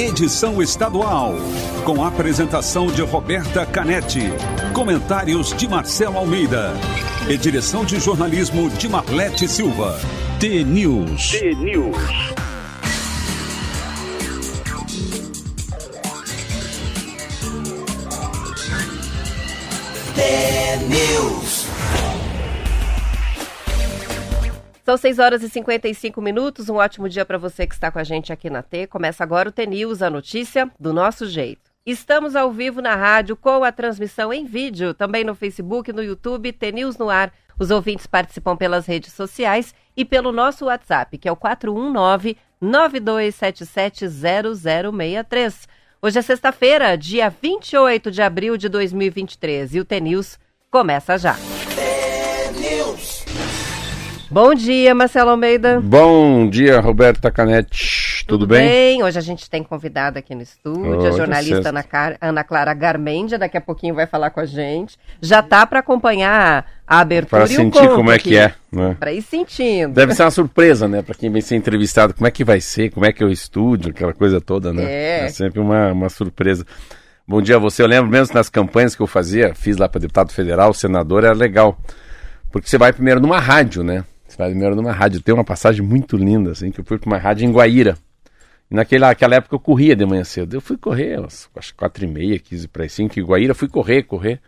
edição estadual, com apresentação de Roberta Canetti, comentários de Marcelo Almeida e direção de jornalismo de Marlete Silva. T-News. T-News. T-News. São 6 horas e 55 minutos. Um ótimo dia para você que está com a gente aqui na T. Começa agora o T-News, a notícia do nosso jeito. Estamos ao vivo na rádio com a transmissão em vídeo, também no Facebook, no YouTube, T-News no ar. Os ouvintes participam pelas redes sociais e pelo nosso WhatsApp, que é o 419 9277 0063. Hoje é sexta-feira, dia 28 de abril de 2023 e o T-News começa já. Bom dia, Marcelo Almeida. Bom dia, Roberta Canetti. Tudo, bem? Hoje a gente tem convidada aqui no estúdio, a é jornalista. Ana, Car- Ana Clara Garmendia, daqui a pouquinho vai falar com a gente. Já tá para acompanhar a abertura Para o sentir como é aqui. que é. Né? Para ir sentindo. Deve ser uma surpresa, né? Para quem vem ser entrevistado, como é que vai ser, como é que é o estúdio, aquela coisa toda, né? É. sempre uma, uma surpresa. Bom dia a você. Eu lembro mesmo nas campanhas que eu fazia, fiz lá para deputado federal, senador, era legal. Porque você vai primeiro numa rádio, né? Primeiro numa rádio. Tem uma passagem muito linda, assim, que eu fui para uma rádio em Guaíra. E naquela, naquela época eu corria de manhã cedo. Eu fui correr, umas, acho que quatro e meia, quinze para as cinco, em Guaíra, fui correr, correr.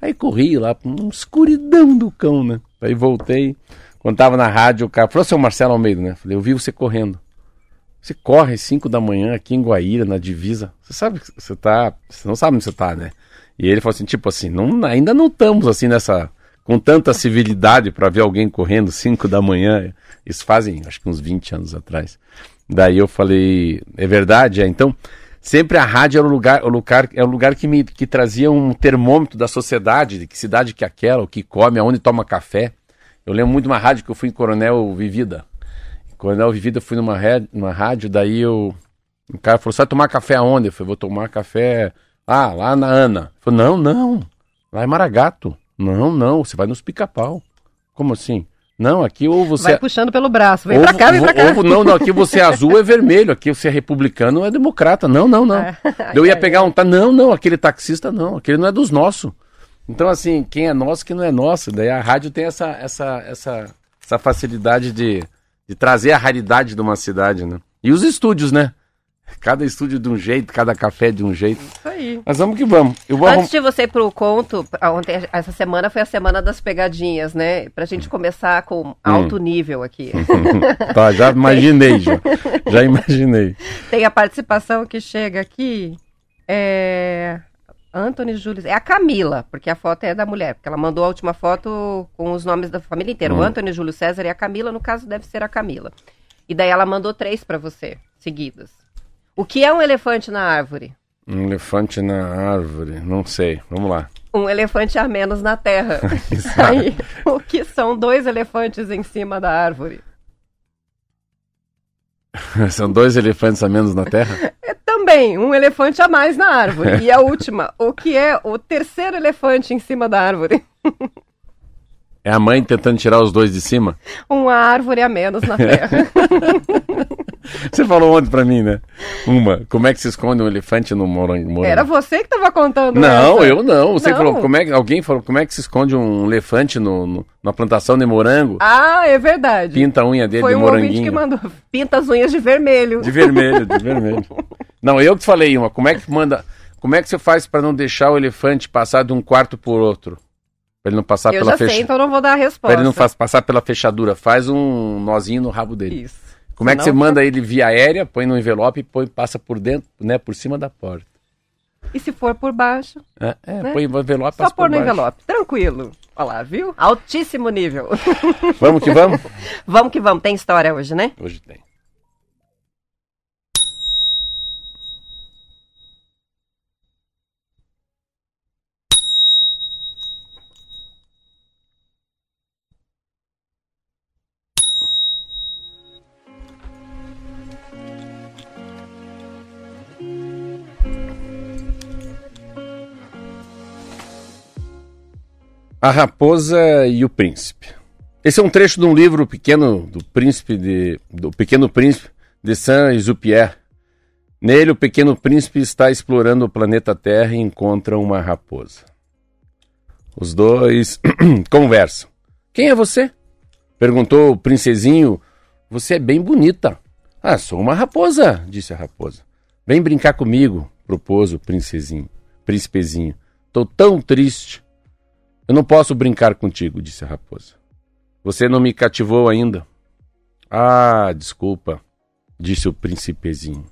Aí corri lá, uma escuridão do cão, né? Aí voltei. Quando tava na rádio, o cara falou, seu Marcelo Almeida, né? Falei, eu vi você correndo. Você corre às 5 da manhã aqui em Guaíra, na divisa. Você sabe que você tá. Você não sabe onde você tá, né? E ele falou assim, tipo assim, não, ainda não estamos assim nessa. Com tanta civilidade para ver alguém correndo 5 da manhã. Isso fazem, acho que uns 20 anos atrás. Daí eu falei, é verdade? É, então, sempre a rádio era o lugar, o lugar, é o lugar que me que trazia um termômetro da sociedade, de que cidade que é aquela, o que come, aonde toma café. Eu lembro muito de uma rádio que eu fui em Coronel Vivida. Em Coronel Vivida eu fui numa, ré- numa rádio, daí eu. O cara falou, você vai tomar café aonde? Eu falei, vou tomar café. Ah, lá na Ana. Ele falou, não, não. Lá em Maragato. Não, não, você vai nos pica-pau. Como assim? Não, aqui ou você. Vai puxando pelo braço. Vem Ovo- pra cá, vem pra cá. ovo- não, não, aqui você é azul é vermelho, aqui você é republicano é democrata. Não, não, não. É. Eu ia pegar um. tá- Não, não, aquele taxista não, aquele não é dos nossos. Então, assim, quem é nosso, quem não é nosso. Daí a rádio tem essa, essa, essa, essa facilidade de, de trazer a raridade de uma cidade, né? E os estúdios, né? Cada estúdio de um jeito, cada café de um jeito. Isso aí. Mas vamos que vamos. Eu vou Antes de você ir pro conto, ontem, essa semana foi a semana das pegadinhas, né? Pra gente começar com alto Hum. nível aqui. Tá, já imaginei, já. Já imaginei. Tem a participação que chega aqui. É. Anthony Júlio. É a Camila, porque a foto é da mulher. Porque ela mandou a última foto com os nomes da família inteira. O Hum. Anthony Júlio César e a Camila, no caso, deve ser a Camila. E daí ela mandou três pra você, seguidas. O que é um elefante na árvore? Um elefante na árvore, não sei. Vamos lá. Um elefante a menos na terra. Aí, o que são dois elefantes em cima da árvore? São dois elefantes a menos na Terra? É também um elefante a mais na árvore. E a última, o que é o terceiro elefante em cima da árvore? É a mãe tentando tirar os dois de cima? Uma árvore a menos na terra. Você falou ontem pra mim, né? Uma. Como é que se esconde um elefante no morango? morango? Era você que estava contando Não, essa. eu não. Você Não. falou, como é que alguém falou, como é que se esconde um elefante no, no- numa plantação de morango? Ah, é verdade. Pinta a unha dele Foi de um ouvinte que moranguinho. mandou. Pinta as unhas de vermelho. De vermelho, de vermelho. Não, eu que falei uma. Como é que manda. Como é que você faz pra não deixar o elefante passar de um quarto por outro? Pra ele não passar eu pela já sei, fechadura. então eu não vou dar a Pra resposta. ele não faz, passar pela fechadura. Faz um nozinho no rabo dele. Isso. Como é que você Senão- manda ele via aérea, põe no envelope e põe, passa por dentro, né, por cima da porta. E se for por baixo, É, é, Né? põe no envelope, só passa pôr por no baixo. envelope. Tranquilo. Olha lá, viu? Altíssimo nível. Vamos que vamos? vamos que vamos. Tem história hoje, né? Hoje tem. A Raposa e o Príncipe. Esse é um trecho de um livro pequeno do Príncipe de do Pequeno Príncipe de Saint-Exupéry. Nele, o pequeno príncipe está explorando o planeta Terra e encontra uma raposa. Os dois conversam. Quem é você? Perguntou o princesinho. Você é bem bonita. Ah, sou uma raposa, disse a raposa. Vem brincar comigo, propôs o princesinho, príncipezinho. Tô tão triste. Eu não posso brincar contigo, disse a raposa. Você não me cativou ainda. Ah, desculpa, disse o príncipezinho.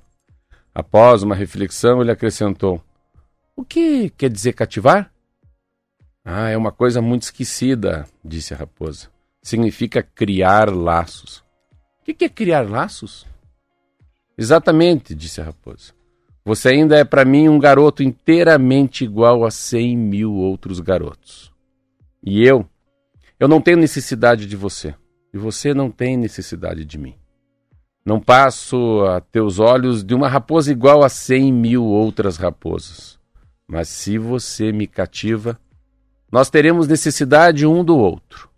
Após uma reflexão, ele acrescentou: O que quer dizer cativar? Ah, é uma coisa muito esquecida, disse a raposa. Significa criar laços. O que é criar laços? Exatamente, disse a raposa. Você ainda é para mim um garoto inteiramente igual a cem mil outros garotos. E eu, eu não tenho necessidade de você. E você não tem necessidade de mim. Não passo a teus olhos de uma raposa igual a cem mil outras raposas. Mas se você me cativa, nós teremos necessidade um do outro.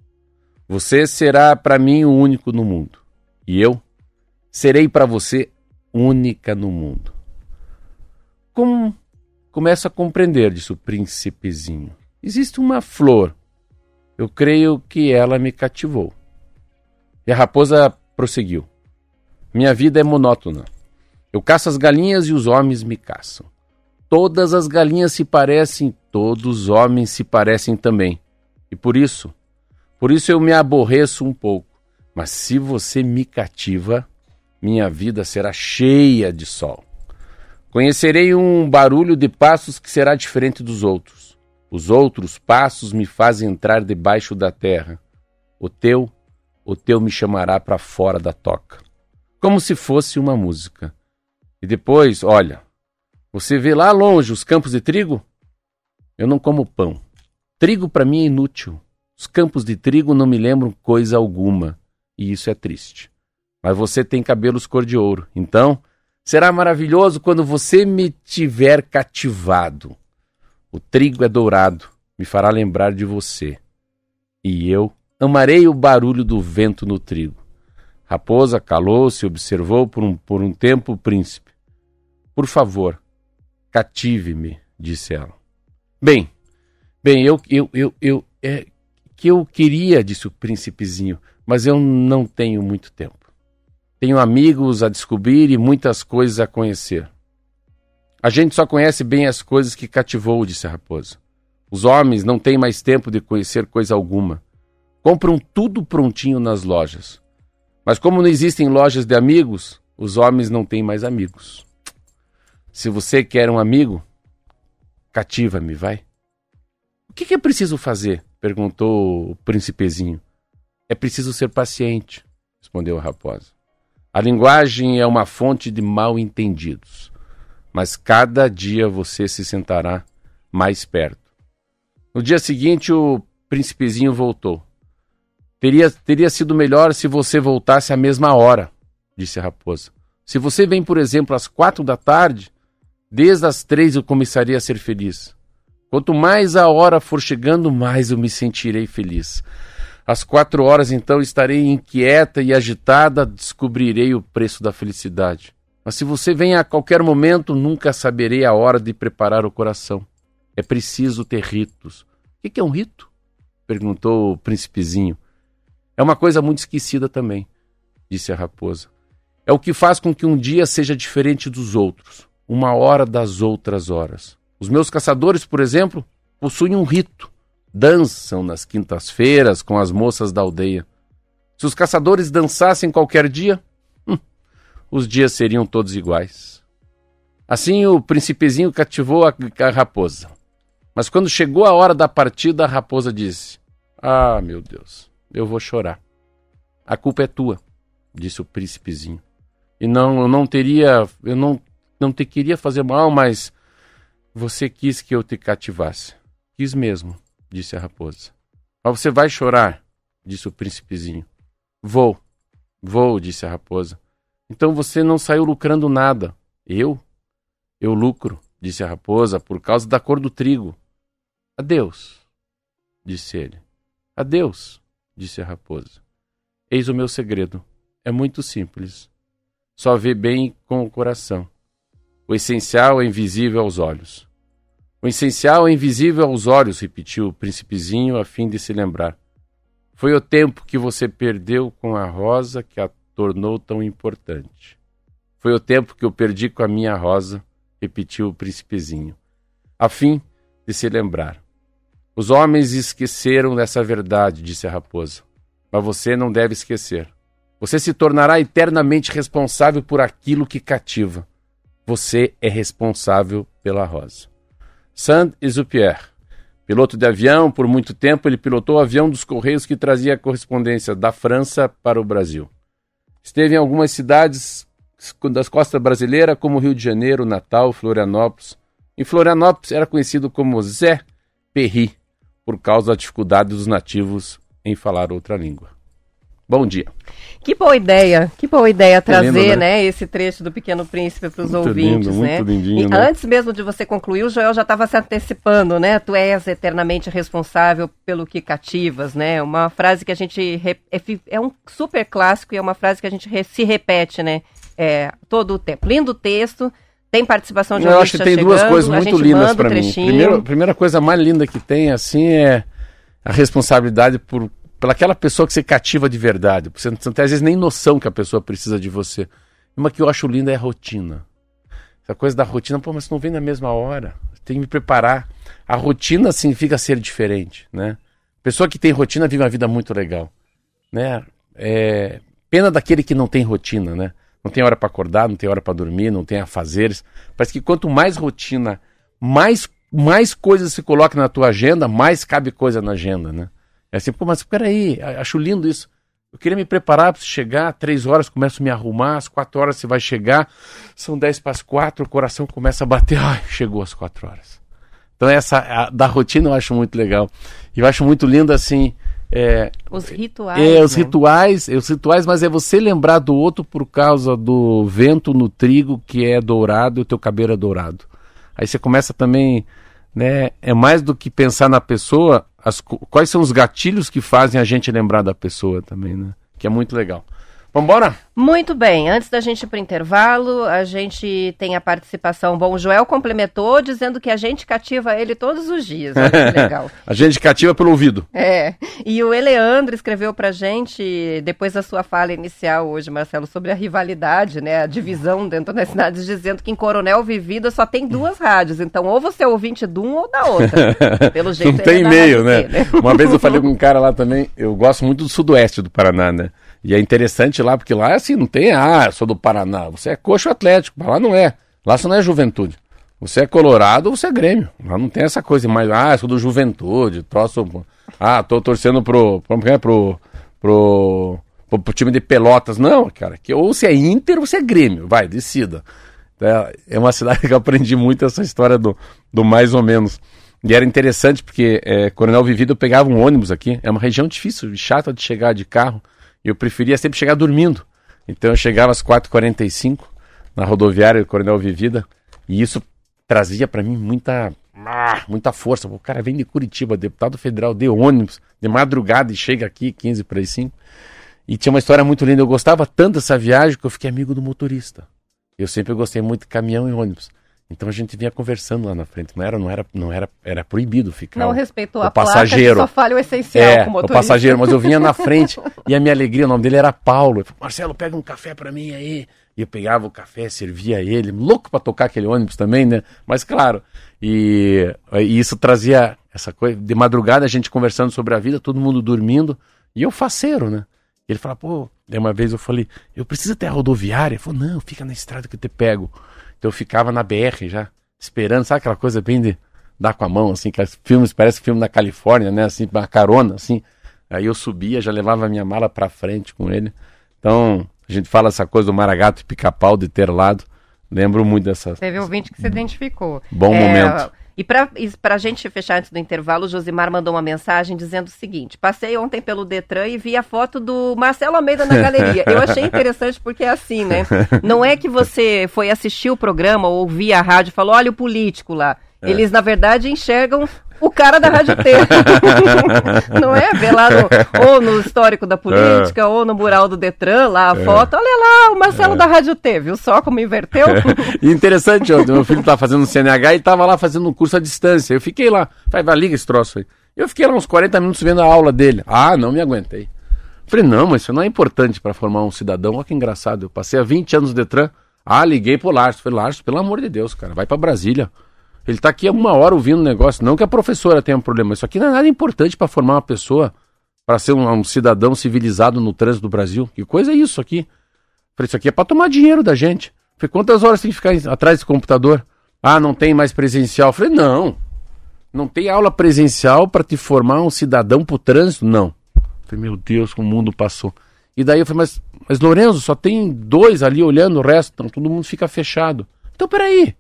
Você será para mim o único no mundo. E eu serei para você única no mundo. Como começo a compreender, disse o príncipezinho. Existe uma flor. Eu creio que ela me cativou. E a raposa prosseguiu. Minha vida é monótona. Eu caço as galinhas e os homens me caçam. Todas as galinhas se parecem, todos os homens se parecem também. E por isso, por isso eu me aborreço um pouco. Mas se você me cativa, minha vida será cheia de sol. Conhecerei um barulho de passos que será diferente dos outros. Os outros passos me fazem entrar debaixo da terra. O teu, o teu me chamará para fora da toca. Como se fosse uma música. E depois, olha, você vê lá longe os campos de trigo? Eu não como pão. Trigo para mim é inútil. Os campos de trigo não me lembram coisa alguma. E isso é triste mas você tem cabelos cor de ouro. Então, será maravilhoso quando você me tiver cativado. O trigo é dourado, me fará lembrar de você. E eu amarei o barulho do vento no trigo. Raposa calou-se e observou por um, por um tempo o príncipe. Por favor, cative-me, disse ela. Bem, bem, eu, eu, eu, eu, é, que eu queria, disse o príncipezinho, mas eu não tenho muito tempo. Tenho amigos a descobrir e muitas coisas a conhecer. A gente só conhece bem as coisas que cativou, disse a raposa. Os homens não têm mais tempo de conhecer coisa alguma. Compram tudo prontinho nas lojas. Mas como não existem lojas de amigos, os homens não têm mais amigos. Se você quer um amigo, cativa-me, vai. O que, é preciso fazer? perguntou o príncipezinho. É preciso ser paciente, respondeu a raposa. A linguagem é uma fonte de mal entendidos, mas cada dia você se sentará mais perto. No dia seguinte, o príncipezinho voltou. Teria, teria sido melhor se você voltasse à mesma hora, disse a raposa. Se você vem, por exemplo, às quatro da tarde, desde as três eu começaria a ser feliz. Quanto mais a hora for chegando, mais eu me sentirei feliz. Às quatro horas, então, estarei inquieta e agitada, descobrirei o preço da felicidade. Mas se você vem a qualquer momento, nunca saberei a hora de preparar o coração. É preciso ter ritos. O que é um rito? perguntou o príncipezinho. É uma coisa muito esquecida também, disse a raposa. É o que faz com que um dia seja diferente dos outros, uma hora das outras horas. Os meus caçadores, por exemplo, possuem um rito dançam nas quintas-feiras com as moças da aldeia. Se os caçadores dançassem qualquer dia, os dias seriam todos iguais. Assim o príncipezinho cativou a, a raposa. Mas quando chegou a hora da partida, a raposa disse: Ah, meu Deus, eu vou chorar. A culpa é tua, disse o príncipezinho. E não, eu não teria, eu não, não te queria fazer mal, mas você quis que eu te cativasse. Quis mesmo disse a raposa. Mas você vai chorar, disse o príncipezinho. Vou, vou, disse a raposa. Então você não saiu lucrando nada. Eu? Eu lucro, disse a raposa, por causa da cor do trigo. Adeus, disse ele. Adeus, disse a raposa. Eis o meu segredo. É muito simples. Só vê bem com o coração. O essencial é invisível aos olhos. O essencial é invisível aos olhos, repetiu o príncipezinho a fim de se lembrar. Foi o tempo que você perdeu com a rosa que a tornou tão importante. Foi o tempo que eu perdi com a minha rosa, repetiu o príncipezinho, a fim de se lembrar. Os homens esqueceram dessa verdade, disse a raposa, mas você não deve esquecer. Você se tornará eternamente responsável por aquilo que cativa. Você é responsável pela rosa. Saint-Exupéry. Piloto de avião, por muito tempo ele pilotou o avião dos Correios que trazia correspondência da França para o Brasil. Esteve em algumas cidades das costas brasileiras, como Rio de Janeiro, Natal, Florianópolis. Em Florianópolis era conhecido como Zé Perry, por causa da dificuldade dos nativos em falar outra língua. Bom dia. Que boa ideia, que boa ideia trazer, lindo, né? né? esse trecho do Pequeno Príncipe para os ouvintes, lindo, né? Muito lindinho, e né? antes mesmo de você concluir, o Joel já estava se antecipando, né? Tu és eternamente responsável pelo que cativas, né? Uma frase que a gente é, é um super clássico e é uma frase que a gente se repete, né? É, todo o tempo. Lindo texto. Tem participação de Eu acho que tem chegando, duas coisas muito lindas para mim. Primeiro, a primeira coisa mais linda que tem, assim, é a responsabilidade por pelaquela pessoa que você cativa de verdade. Você não tem às vezes nem noção que a pessoa precisa de você. Uma que eu acho linda é a rotina. Essa coisa da rotina, pô, mas você não vem na mesma hora. Tem que me preparar. A rotina significa ser diferente, né? Pessoa que tem rotina vive uma vida muito legal, né? É... Pena daquele que não tem rotina, né? Não tem hora para acordar, não tem hora para dormir, não tem afazeres. Parece que quanto mais rotina, mais mais coisas se coloca na tua agenda, mais cabe coisa na agenda, né? É assim, pô, mas peraí, acho lindo isso. Eu queria me preparar para chegar, três horas começo a me arrumar, às quatro horas você vai chegar, são dez para as quatro, o coração começa a bater, ai, chegou às quatro horas. Então essa a, da rotina eu acho muito legal. E eu acho muito lindo assim. É, os rituais. É, os né? rituais, é, os rituais, mas é você lembrar do outro por causa do vento no trigo que é dourado e o teu cabelo é dourado. Aí você começa também, né? É mais do que pensar na pessoa, as, quais são os gatilhos que fazem a gente lembrar da pessoa também, né? Que é muito legal. Vambora? Muito bem. Antes da gente ir para o intervalo, a gente tem a participação. Bom, o Joel complementou dizendo que a gente cativa ele todos os dias. Olha que legal. a gente cativa pelo ouvido. É. E o Eleandro escreveu para gente, depois da sua fala inicial hoje, Marcelo, sobre a rivalidade, né? A divisão dentro das cidades, dizendo que em Coronel Vivida só tem duas rádios. Então, ou você é ouvinte de um ou da outra. Pelo jeito, Não tem é meio, né? né? Uma vez eu falei com um cara lá também, eu gosto muito do sudoeste do Paraná, né? E é interessante lá, porque lá é assim, não tem, ah, sou do Paraná. Você é coxo atlético, lá não é. Lá você não é juventude. Você é colorado ou você é grêmio. Lá não tem essa coisa mais, ah, sou do juventude, troço. Ah, tô torcendo pro. Pro. pro, pro, pro, pro time de pelotas. Não, cara, que ou você é Inter ou você é Grêmio. Vai, decida. É, é uma cidade que eu aprendi muito essa história do, do mais ou menos. E era interessante porque é, Coronel Vivido eu pegava um ônibus aqui. É uma região difícil, chata de chegar de carro. Eu preferia sempre chegar dormindo. Então eu chegava às 4h45 na rodoviária do Coronel Vivida. E isso trazia para mim muita, ah, muita força. O cara vem de Curitiba, deputado federal de ônibus, de madrugada e chega aqui 15 para as 5. E tinha uma história muito linda. Eu gostava tanto dessa viagem que eu fiquei amigo do motorista. Eu sempre gostei muito de caminhão e ônibus. Então a gente vinha conversando lá na frente. Não era, não era, não era, era proibido ficar. Não respeitou o a passageiro. Placa, só falha o essencial é, o passageiro, mas eu vinha na frente e a minha alegria, o nome dele era Paulo. Eu falei, Marcelo, pega um café para mim aí. E eu pegava o café, servia ele, louco para tocar aquele ônibus também, né? Mas claro, e, e isso trazia essa coisa de madrugada a gente conversando sobre a vida, todo mundo dormindo e eu faceiro, né? Ele fala, pô, uma vez eu falei, eu preciso ter a rodoviária. Ele falou, não, fica na estrada que eu te pego. Então eu ficava na BR já, esperando, sabe aquela coisa bem de dar com a mão, assim, que filmes, parece filme da Califórnia, né? Assim, uma carona, assim. Aí eu subia, já levava a minha mala pra frente com ele. Então, a gente fala essa coisa do Maragato e pica-pau de ter lado. Lembro muito dessa. Teve ouvinte que se identificou. Bom é, momento. E para a gente fechar antes do intervalo, o Josimar mandou uma mensagem dizendo o seguinte: passei ontem pelo Detran e vi a foto do Marcelo Almeida na galeria. Eu achei interessante porque é assim, né? Não é que você foi assistir o programa ou ouvir a rádio e falou: olha o político lá. É. Eles, na verdade, enxergam O cara da Rádio T. não é? Vê lá no, ou no histórico da política, é. ou no mural do Detran, lá a é. foto. Olha lá, o Marcelo é. da Rádio T, viu só como inverteu? Interessante, ontem, meu filho estava fazendo um CNH e estava lá fazendo um curso à distância. Eu fiquei lá, vai, vai, liga esse troço aí. Eu fiquei lá uns 40 minutos vendo a aula dele. Ah, não me aguentei. Falei, não, mas isso não é importante para formar um cidadão. Olha que engraçado. Eu passei há 20 anos no Detran. Ah, liguei pro Larso. Falei, Larso, pelo amor de Deus, cara, vai para Brasília. Ele está aqui uma hora ouvindo o negócio. Não que a professora tenha um problema. Isso aqui não é nada importante para formar uma pessoa, para ser um, um, cidadão civilizado no trânsito do Brasil. Que coisa é isso aqui? Falei, isso aqui é para tomar dinheiro da gente. Falei, quantas horas tem que ficar atrás desse computador? Ah, não tem mais presencial. Falei, não. Não tem aula presencial para te formar um cidadão para o trânsito? Não. Falei, meu Deus, como o mundo passou. E daí eu falei, mas, mas Lorenzo, só tem dois ali olhando o resto, então todo mundo fica fechado. Então peraí.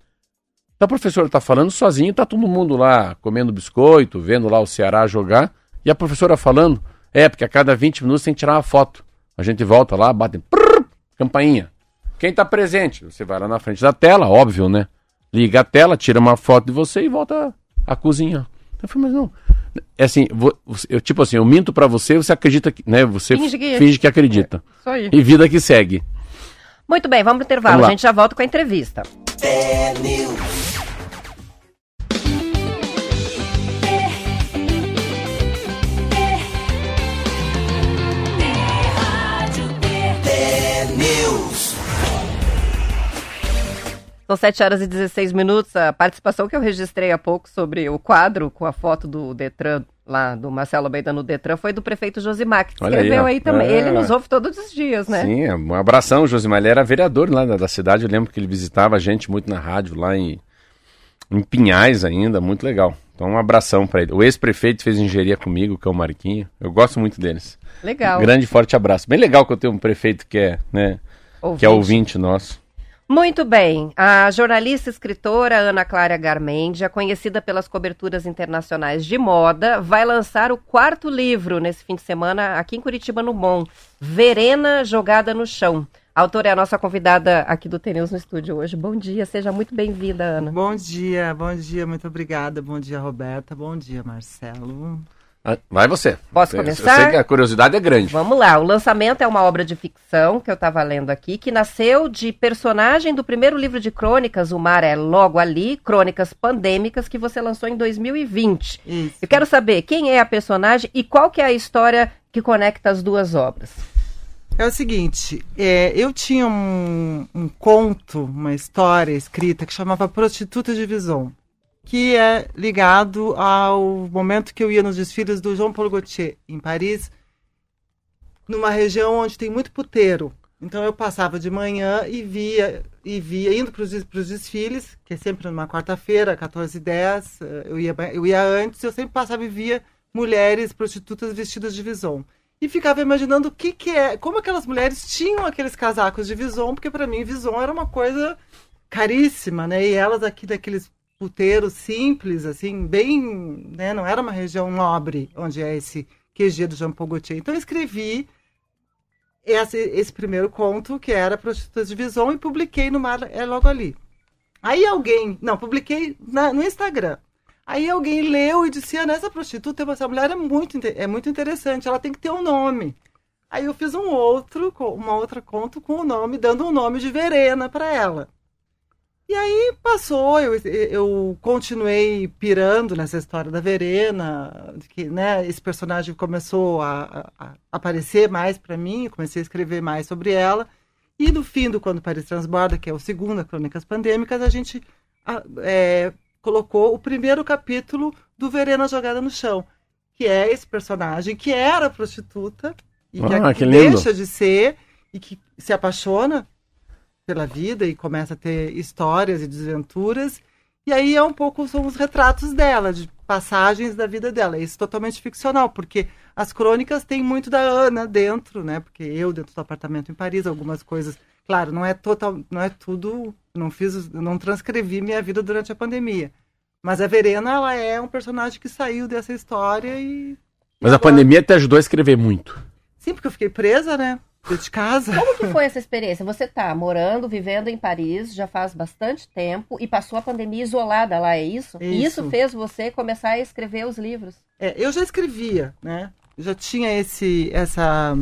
Então a professora está falando sozinho, está todo mundo lá comendo biscoito, vendo lá o Ceará jogar, e a professora falando, é, porque a cada 20 minutos tem que tirar uma foto. A gente volta lá, bate, prrr, campainha. Quem está presente? Você vai lá na frente da tela, óbvio, né? Liga a tela, tira uma foto de você e volta à cozinha. Eu falei, mas não. É assim, eu, tipo assim, eu minto para você, você acredita que, né? Você finge que, finge que acredita. É, isso aí. E vida que segue. Muito bem, vamos pro intervalo. Vamos a gente já volta com a entrevista. É São 7 horas e 16 minutos. A participação que eu registrei há pouco sobre o quadro com a foto do Detran, lá do Marcelo Almeida no Detran, foi do prefeito Josimar, que escreveu aí, aí, também. É... Ele nos ouve todos os dias, né? Sim, é um abração, Josimar. Ele era vereador lá da, cidade. Eu lembro que ele visitava a gente muito na rádio, lá em, em Pinhais ainda. Muito legal. Então, um abração para ele. O ex-prefeito fez engenharia comigo, que é o Marquinho. Eu gosto muito deles. Legal. Um grande forte abraço. Bem legal que eu tenho um prefeito que é, né, ouvinte. que é ouvinte nosso. Muito bem. A jornalista e escritora Ana Clara Garmendia, conhecida pelas coberturas internacionais de moda, vai lançar o quarto livro nesse fim de semana aqui em Curitiba, no Bom. Verena Jogada no Chão. A autora é a nossa convidada aqui do Teneus no estúdio hoje. Bom dia, seja muito bem-vinda, Ana. Bom dia, bom dia, muito obrigada. Bom dia, Roberta. Bom dia, Marcelo. Ah, vai você. Posso começar? Eu sei que a curiosidade é grande. Vamos lá. O lançamento é uma obra de ficção que eu estava lendo aqui, que nasceu de personagem do primeiro livro de crônicas, O Mar é Logo Ali, Crônicas Pandêmicas, que você lançou em 2020. Isso. Eu quero saber quem é a personagem e qual que é a história que conecta as duas obras. É o seguinte, é, eu tinha um, um conto, uma história escrita que chamava Prostituta de Visão que é ligado ao momento que eu ia nos desfiles do João Paulo Gaultier, em Paris, numa região onde tem muito puteiro. Então eu passava de manhã e via, e via indo para os desfiles, que é sempre numa quarta-feira, 14h10, eh, eu ia, eu ia antes, eu sempre passava e via mulheres prostitutas vestidas de vison. E ficava imaginando o que, que é, como aquelas mulheres tinham aqueles casacos de vison, porque para mim vison era uma coisa caríssima, né? E elas aqui daqueles puteiro simples, assim, bem, né, não era uma região nobre, onde é esse QG do Jean Paul Gaultier. Então eu escrevi esse, esse primeiro conto, que era Prostitutas de Vison, e publiquei no Mar é logo ali. Aí alguém, não, publiquei na, no Instagram. Aí alguém leu e disse, Ana, essa prostituta, essa mulher é muito, é muito interessante, ela tem que ter um nome. Aí eu fiz um outro, uma outra conto com o nome, dando um nome de Verena para ela. E aí passou, eu, eu continuei pirando nessa história da Verena, que né, esse personagem começou a, a, a aparecer mais para mim, comecei a escrever mais sobre ela. E no fim do Quando Paris Transborda, que é o segundo, Crônicas Pandêmicas, a gente é, colocou o primeiro capítulo do Verena Jogada no Chão, que é esse personagem que era prostituta e ah, que, que deixa de ser e que se apaixona pela vida e começa a ter histórias e desventuras. E aí é um pouco são os retratos dela, de passagens da vida dela. Isso totalmente ficcional, porque as crônicas têm muito da Ana dentro, né? Porque eu dentro do apartamento em Paris, algumas coisas, claro, não é total, não é tudo, não fiz, não transcrevi minha vida durante a pandemia. Mas a Verena, ela é um personagem que saiu dessa história e Mas a agora... pandemia te ajudou a escrever muito. Sim, porque eu fiquei presa, né? Dentro de casa. Como que foi essa experiência? Você tá morando, vivendo em Paris já faz bastante tempo e passou a pandemia isolada lá, é isso? E Isso. isso fez você começar a escrever os livros. É, eu já escrevia, né? Eu já tinha esse, essa,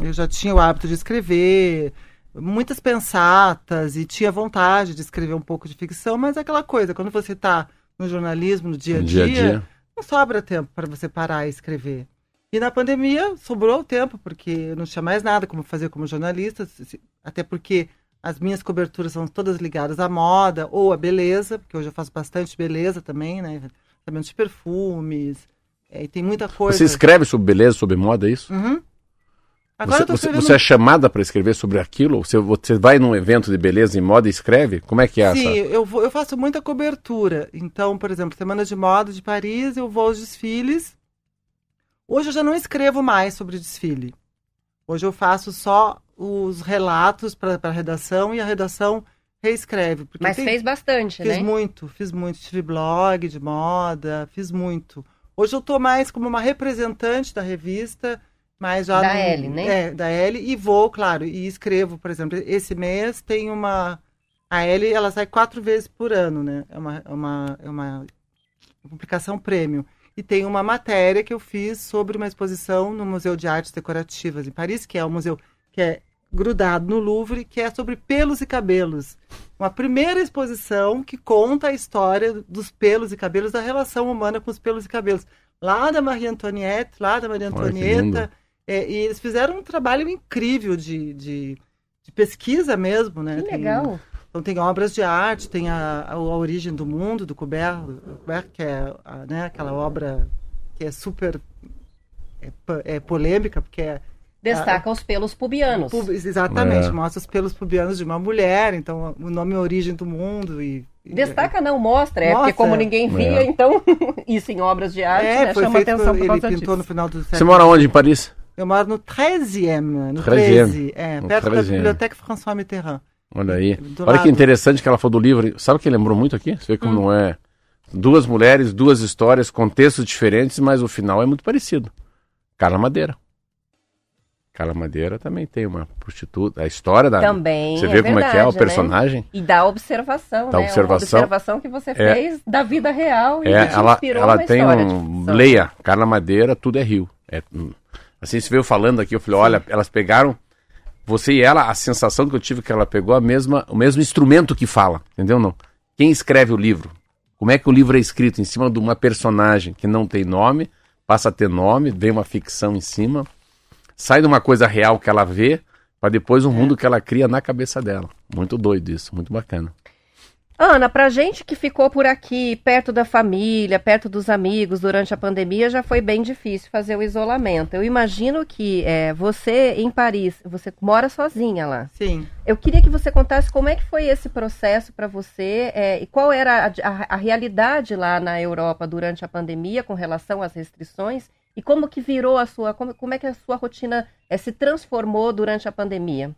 eu já tinha o hábito de escrever, muitas pensatas e tinha vontade de escrever um pouco de ficção, mas é aquela coisa, quando você está no jornalismo, no dia a dia, dia a dia. não sobra tempo para você parar e escrever. E na pandemia sobrou o tempo, porque eu não tinha mais nada como fazer como jornalista, até porque as minhas coberturas são todas ligadas à moda ou à beleza, porque hoje eu faço bastante beleza também, né? Tratamento de perfumes, é, e tem muita coisa. Você escreve sobre beleza, sobre moda, é isso? Uhum. Agora Você, escrevendo... você é chamada para escrever sobre aquilo? Você, você vai num evento de beleza e moda e escreve? Como é que é Sim, essa? eu, vou, eu faço muita cobertura. Então, por exemplo, Semana de Moda de Paris, eu vou aos desfiles. Hoje eu já não escrevo mais sobre desfile. Hoje eu faço só os relatos para a redação e a redação reescreve. Mas tem- fez bastante, Fiz né? muito, fiz muito. Tive blog de moda, fiz muito. Hoje eu tô mais como uma representante da revista, mas já Da no- Elle, né? É, da L e vou, claro, e escrevo, por exemplo, esse mês tem uma a L, ela sai quatro vezes por ano, né? É uma é uma, é uma publicação premium. E tem uma matéria que eu fiz sobre uma exposição no Museu de Artes Decorativas em Paris, que é um museu que é grudado no Louvre, que é sobre pelos e cabelos. Uma primeira exposição que conta a história dos pelos e cabelos, da relação humana com os pelos e cabelos. Lá da Maria Antoniette, lá da Maria. Antonieta. é, e eles fizeram um trabalho incrível de, de, de pesquisa mesmo, né? Que Tem- legal. Então tem obras de arte, tem a, a, a origem do mundo do Courbet, do Courbet, que é a, né, aquela obra que é super é, é polêmica, porque é Destaca os pelos pubianos. pub- exatamente É. mostra os pelos pubianos de uma mulher, então o nome é origem do mundo e, Destaca não, mostra, é porque como ninguém via, É. então isso em obras de arte é, né, foi chama atenção por, por ele causa pintou disso. no final do século. Você mora onde em Paris? Eu moro no 13e, no 13e. 13, é, No perto da 13e. Biblioteca François Mitterrand. Olha aí. Do Olha que lado. interessante que ela falou do livro. Sabe o que lembrou muito aqui? Você vê como não é. Duas mulheres, duas histórias, contextos diferentes, mas o final é muito parecido. Carla Madeira. Carla Madeira também tem uma prostituta. A história da. Também. Você vê como é que é o verdade, né? personagem? E da observação, Da né? observação. Uma observação que você É. fez da vida real e É, que te ela, inspirou ela uma tem um. Leia, Carla Madeira, tudo é rio. É, hum. assim, você veio falando aqui, eu falei, olha, elas pegaram. Você e ela, a sensação que eu tive que ela pegou a mesma, o mesmo instrumento que fala, entendeu? Não? Quem escreve o livro? Como é que o livro é escrito? Em cima de uma personagem que não tem nome, passa a ter nome, vem uma ficção em cima, sai de uma coisa real que ela vê, para depois um mundo que ela cria na cabeça dela. Muito doido isso, muito bacana. Ana, pra gente que ficou por aqui, perto da família, perto dos amigos durante a pandemia, já foi bem difícil fazer o isolamento. Eu imagino que é, você em Paris, você mora sozinha lá. Sim. Eu queria que você contasse como é que foi esse processo para você é, e qual era a, a- a realidade lá na Europa durante a pandemia com relação às restrições e como que virou a sua, como, como é que a sua rotina é, se transformou durante a pandemia?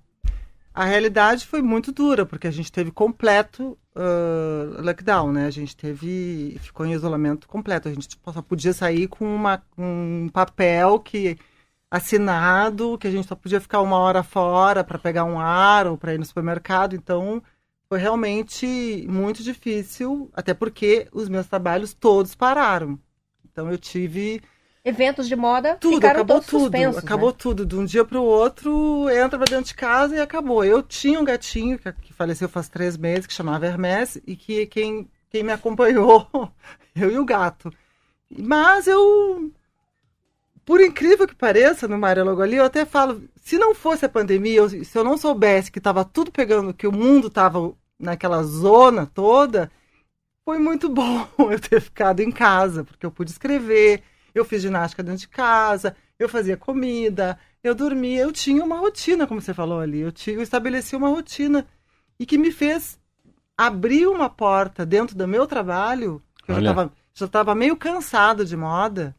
A realidade foi muito dura, porque a gente teve completo ah, lockdown, né? A gente teve. ficou em isolamento completo. A gente só podia sair com uma, um papel que assinado, que a gente só podia ficar uma hora fora para pegar um ar ou para ir no supermercado. Então foi realmente muito difícil, até porque os meus trabalhos todos pararam. Então eu tive Eventos de moda tudo, ficaram acabou todos tudo. suspensos, acabou né? tudo. De um dia para o outro, entra pra dentro de casa e acabou. Eu tinha um gatinho que, faleceu faz três meses, que chamava Hermes, e que quem, quem me acompanhou, eu e o gato. Mas eu, por incrível que pareça, no Maria Logo ali, eu até falo, se não fosse a pandemia, eu- se eu não soubesse que estava tudo pegando, que o mundo estava naquela zona toda, foi muito bom eu ter ficado em casa, porque eu pude escrever, eu fiz ginástica dentro de casa, eu fazia comida, eu dormia, eu tinha uma rotina, como você falou ali, eu, eu estabeleci uma rotina e que me fez abrir uma porta dentro do meu trabalho, que eu já Olha. estava já estava meio cansado de moda,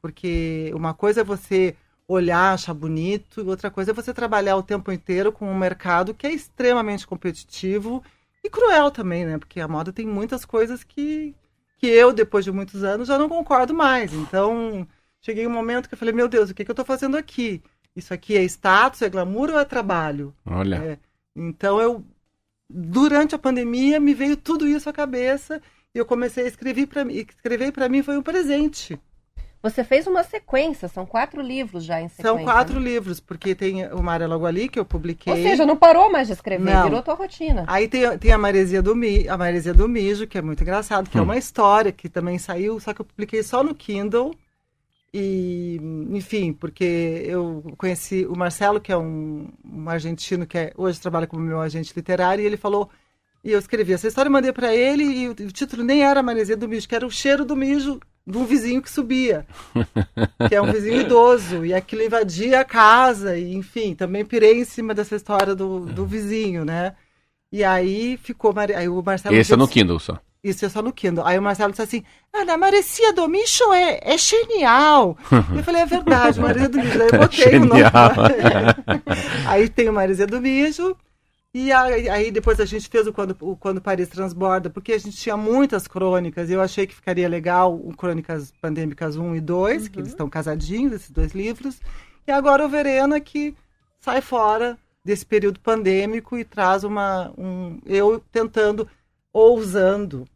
porque uma coisa é você olhar, achar bonito, e outra coisa é você trabalhar o tempo inteiro com um mercado que é extremamente competitivo e cruel também, né? Porque a moda tem muitas coisas que, que eu, depois de muitos anos, já não concordo mais. Então, cheguei um momento que eu falei, meu Deus, o que, que eu estou fazendo aqui? isso aqui é status, é glamour ou é trabalho? Olha. É, então eu durante a pandemia me veio tudo isso à cabeça e eu comecei a escrever para mim. Escrever para mim foi um presente. Você fez uma sequência, são quatro livros já em sequência. São quatro né? livros, porque tem o Mário Logo Ali, que eu publiquei. Ou seja, não parou mais de escrever, Não. virou tua rotina. Aí tem, tem a Maresia do Mi, a Maresia do Mijo, que é muito engraçado, que é Hum. uma história que também saiu, só que eu publiquei só no Kindle. E, enfim, porque eu conheci o Marcelo, que é um, um argentino que é, hoje trabalha como meu agente literário, e ele falou, e eu escrevi essa história, mandei para ele, e o, o título nem era Maresia do Mijo, que era o cheiro do mijo de um vizinho que subia, que é um vizinho idoso, e aquilo invadia a casa, e enfim, também pirei em cima dessa história do, do vizinho, né? E aí ficou, aí o Marcelo... Esse é no Kindle só. isso é só no Kindle. Aí o Marcelo disse assim: Ana, Marecia do Micho é, é genial. eu falei: é verdade, Maresia do Mijo. Aí eu botei o nome. Aí tem o Maresia do Mijo. E aí, aí depois a gente fez o Quando, o Quando Paris Transborda, porque a gente tinha muitas crônicas. E eu achei que ficaria legal o Crônicas Pandêmicas 1 e 2, que eles estão casadinhos, esses dois livros. E agora o Verena, que sai fora desse período pandêmico e traz uma. Um, eu tentando, ousando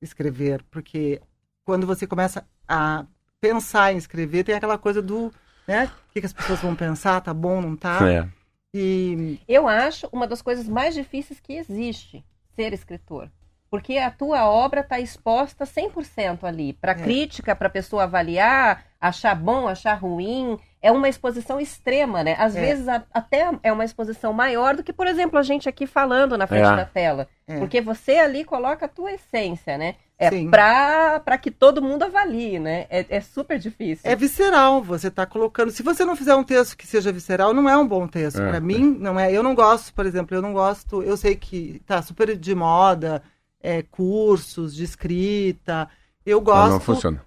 escrever, porque quando você começa a pensar em escrever, tem aquela coisa do, né, o que, que as pessoas vão pensar, tá bom, não tá? É. E Eu acho uma das coisas mais difíceis que existe ser escritor. Porque a tua obra está exposta 100% ali. Para É. crítica, para a pessoa avaliar, achar bom, achar ruim. É uma exposição extrema, né? Às É. vezes a- até é uma exposição maior do que, por exemplo, a gente aqui falando na frente É. da tela. É. Porque você ali coloca a tua essência, né? É Sim. para que todo mundo avalie, né? É, é super difícil. é visceral, você tá colocando. Se você não fizer um texto que seja visceral, não é um bom texto. É, Pra é. mim, não é. Eu não gosto, por exemplo, eu não gosto. Eu sei que tá super de moda, é, cursos de escrita. Eu Não, gosto. não funciona.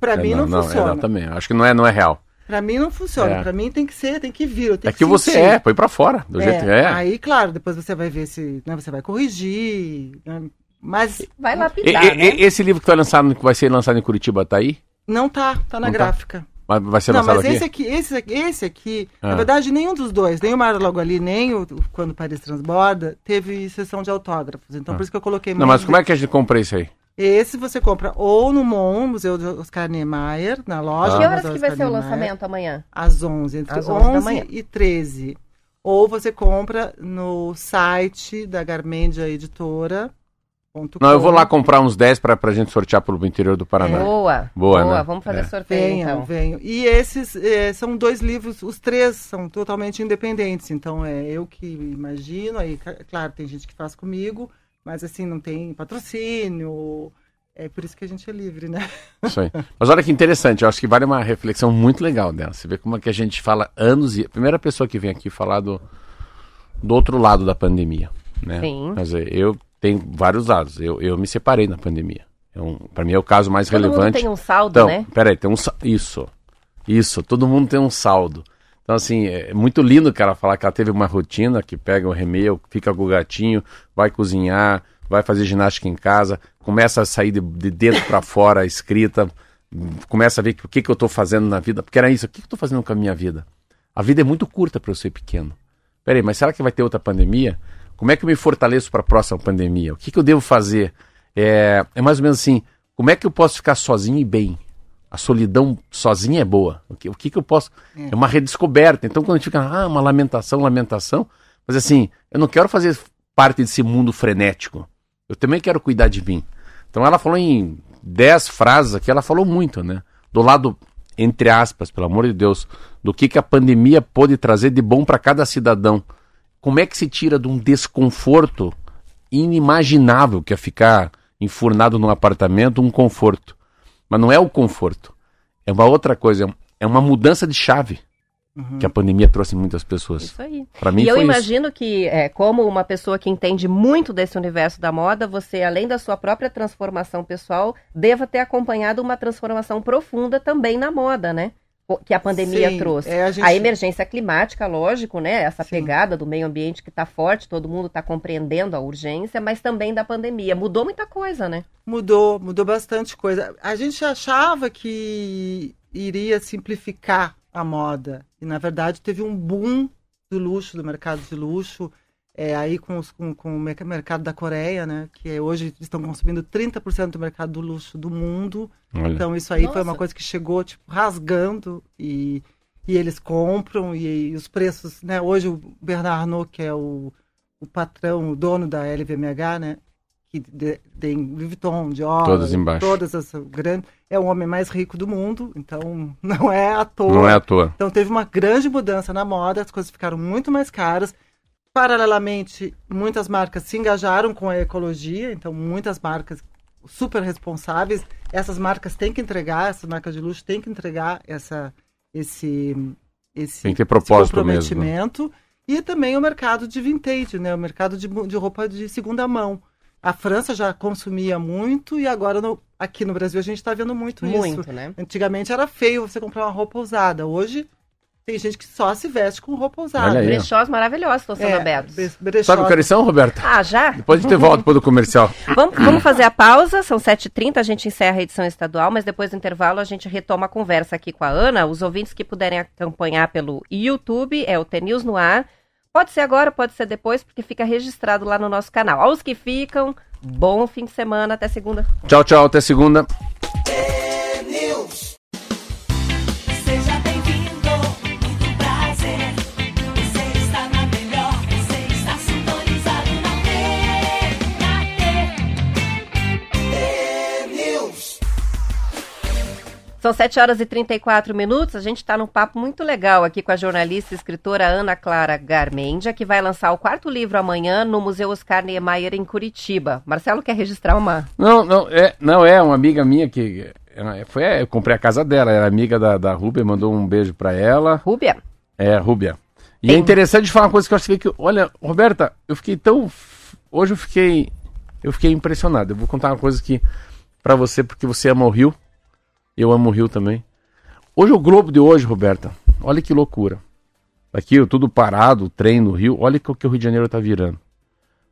Pra É, mim não, É, funciona. exatamente. Acho que não é, não é real. Pra mim não funciona. É. Pra mim tem que ser, tem que vir. eu tenho É que você sentir. é, põe pra fora, do jeito que é. Aí, claro, depois você vai ver se né, você vai corrigir. né, Mas Vai lapidar, e- né? e- Esse livro que vai, lançado, que vai ser lançado em Curitiba tá aí? não tá, tá na Não tá? gráfica. Vai, vai ser Não, lançado mas aqui? esse aqui, esse aqui, esse aqui Ah. na verdade, nenhum dos dois, nem o Mário Logo Ali, nem o, o Quando Paris Transborda, teve sessão de autógrafos. Então, Ah. por isso que eu coloquei Não, mas como é que a gente compra isso aí? Esse você compra ou no MON, Museu de Oscar Niemeyer, na loja. Ah. Que horas que vai Oscar ser o Niemeyer, lançamento amanhã? Às 11, entre Às 11 da 11 manhã. e 13. Ou você compra no site da Garmendia Editora. Não, eu vou lá comprar uns 10 pra, pra gente sortear pro interior do Paraná. Boa. Boa, né? Vamos fazer É. sorteio, Venham, então. venham. E esses eh, são dois livros, os três são totalmente independentes. Então é eu que imagino, aí, claro, tem gente que faz comigo, mas assim, não tem patrocínio. É por isso que a gente é livre, né? Isso aí. Mas olha que interessante, eu acho que vale uma reflexão muito legal dela. Você vê como é que a gente fala anos e. A primeira pessoa que vem aqui falar do, do outro lado da pandemia. Né? Sim. Quer dizer, eu tenho vários lados. Eu, eu me separei na pandemia. É um, para mim é o caso mais Todo mundo relevante. tem um saldo, Então, né? peraí, tem um Isso. Isso, todo mundo tem um saldo. Então, assim, é muito lindo ela falar que ela teve uma rotina, que pega o remeio, fica com o gatinho, vai cozinhar, vai fazer ginástica em casa, começa a sair de, de dentro para fora a escrita, começa a ver o que, que eu estou fazendo na vida. Porque era isso, o que, que eu estou fazendo com a minha vida? A vida é muito curta para eu ser pequeno. Peraí, mas será que vai ter outra pandemia? Como é que eu me fortaleço para a próxima pandemia? O que, que eu devo fazer? É, é mais ou menos assim, como é que eu posso ficar sozinho e bem? A solidão sozinha é boa. O que, o que, que eu posso. É. uma redescoberta. Então, quando a gente fica, ah, uma lamentação, lamentação. Mas assim, eu não quero fazer parte desse mundo frenético. Eu também quero cuidar de mim. Então, ela falou em dez frases aqui, ela falou muito, né? Do lado, entre aspas, pelo amor de Deus, do que, que a pandemia pode trazer de bom para cada cidadão. Como é que se tira de um desconforto inimaginável que é ficar enfurnado num apartamento, um conforto. Mas não é o conforto. É uma outra coisa, é uma mudança de chave que a pandemia trouxe em muitas pessoas. Isso aí. Para mim E eu foi isso. imagino que, é, como uma pessoa que entende muito desse universo da moda, você, além da sua própria transformação pessoal, deva ter acompanhado uma transformação profunda também na moda, né? Que a pandemia Sim, trouxe. é, a a, gente- emergência climática, lógico, né? Essa Sim. pegada do meio ambiente que está forte, todo mundo está compreendendo a urgência, mas também da pandemia. Mudou muita coisa, né? Mudou, mudou bastante coisa. A gente achava que iria simplificar a moda. E, na verdade, teve um boom do luxo, do mercado de luxo, é, aí com, os, com, com, o mercado da Coreia, né? Que é, hoje estão consumindo 30% do mercado do luxo do mundo. Olha. Então, isso aí Nossa. foi uma coisa que chegou, tipo, rasgando e, e eles compram e, e os preços, né? Hoje o Bernard Arnault, que é o, o patrão, o dono da LVMH, né? que tem Louis Vuitton, Dior, todas embaixo. Todas as grandes, é o homem mais rico do mundo, então não é à toa. Não é à toa. Então teve uma grande mudança na moda, as coisas ficaram muito mais caras. Paralelamente, muitas marcas se engajaram com a ecologia, então muitas marcas super responsáveis. Essas marcas têm que entregar, essas marcas de luxo têm que entregar essa esse esse, Tem que ter propósito comprometimento. Mesmo. E também o mercado de vintage, né? O mercado de, de roupa de segunda mão. A França já consumia muito e agora no, aqui no Brasil a gente está vendo muito, muito isso. Né? Antigamente era feio você comprar uma roupa usada. Hoje tem gente que só se veste com roupa usada. Brechós maravilhosos estão sendo É, abertos. bre- brechó- Sabe o que eles são, Roberta? Ah, já? Depois a gente volta depois do comercial. Vamos, vamos fazer a pausa, são 7h30, a gente encerra a edição estadual, mas depois do intervalo a gente retoma a conversa aqui com a Ana. Os ouvintes que puderem acompanhar pelo YouTube, é o TNews no ar. Pode ser agora, pode ser depois, porque fica registrado lá no nosso canal. Aos que ficam, bom fim de semana, até segunda. Tchau, tchau, até segunda. São 7 horas e 34 minutos. A gente está num papo muito legal aqui com a jornalista e escritora Ana Clara Garmendia, que vai lançar o quarto livro amanhã no Museu Oscar Niemeyer em Curitiba. Marcelo quer registrar uma. Não, não, é, não, é uma amiga minha que. é, Foi, é, eu comprei a casa dela, era amiga da, da Rúbia, mandou um beijo pra ela. Rúbia? É, Rúbia. E Tem- é interessante falar uma coisa que eu achei que. Olha, Roberta, eu fiquei tão. Hoje eu fiquei. Eu fiquei impressionado. Eu vou contar uma coisa que. Pra você, porque você ama o Rio. Eu amo o Rio também. Hoje o Globo de hoje, Roberta. Olha que loucura. Aqui, tudo parado, o trem no Rio. Olha o que o Rio de Janeiro tá virando.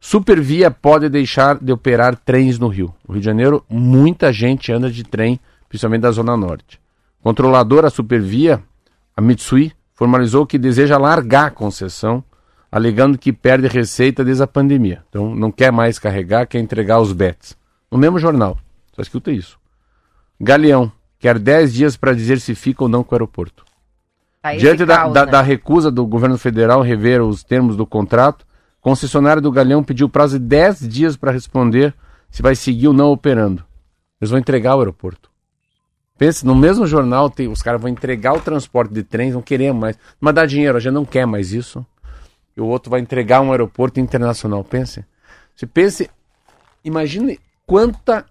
Supervia pode deixar de operar trens no Rio. O Rio de Janeiro, muita gente anda de trem, principalmente da Zona Norte. Controladora Supervia, a Mitsui, formalizou que deseja largar a concessão, alegando que perde receita desde a pandemia. Então não quer mais carregar, quer entregar os bets. No mesmo jornal, só escuta isso. Galeão, quer 10 dias para dizer se fica ou não com o aeroporto. Tá Diante da, da- né? da recusa do governo federal rever os termos do contrato, concessionário do Galeão pediu prazo de 10 dias para responder se vai seguir ou não operando. Eles vão entregar o aeroporto. Pense, no mesmo jornal, tem, os caras vão entregar o transporte de trens, não queremos mais. Mas dá dinheiro, a gente não quer mais isso. E o outro vai entregar um aeroporto internacional. Pense. Você pense, imagine quanta,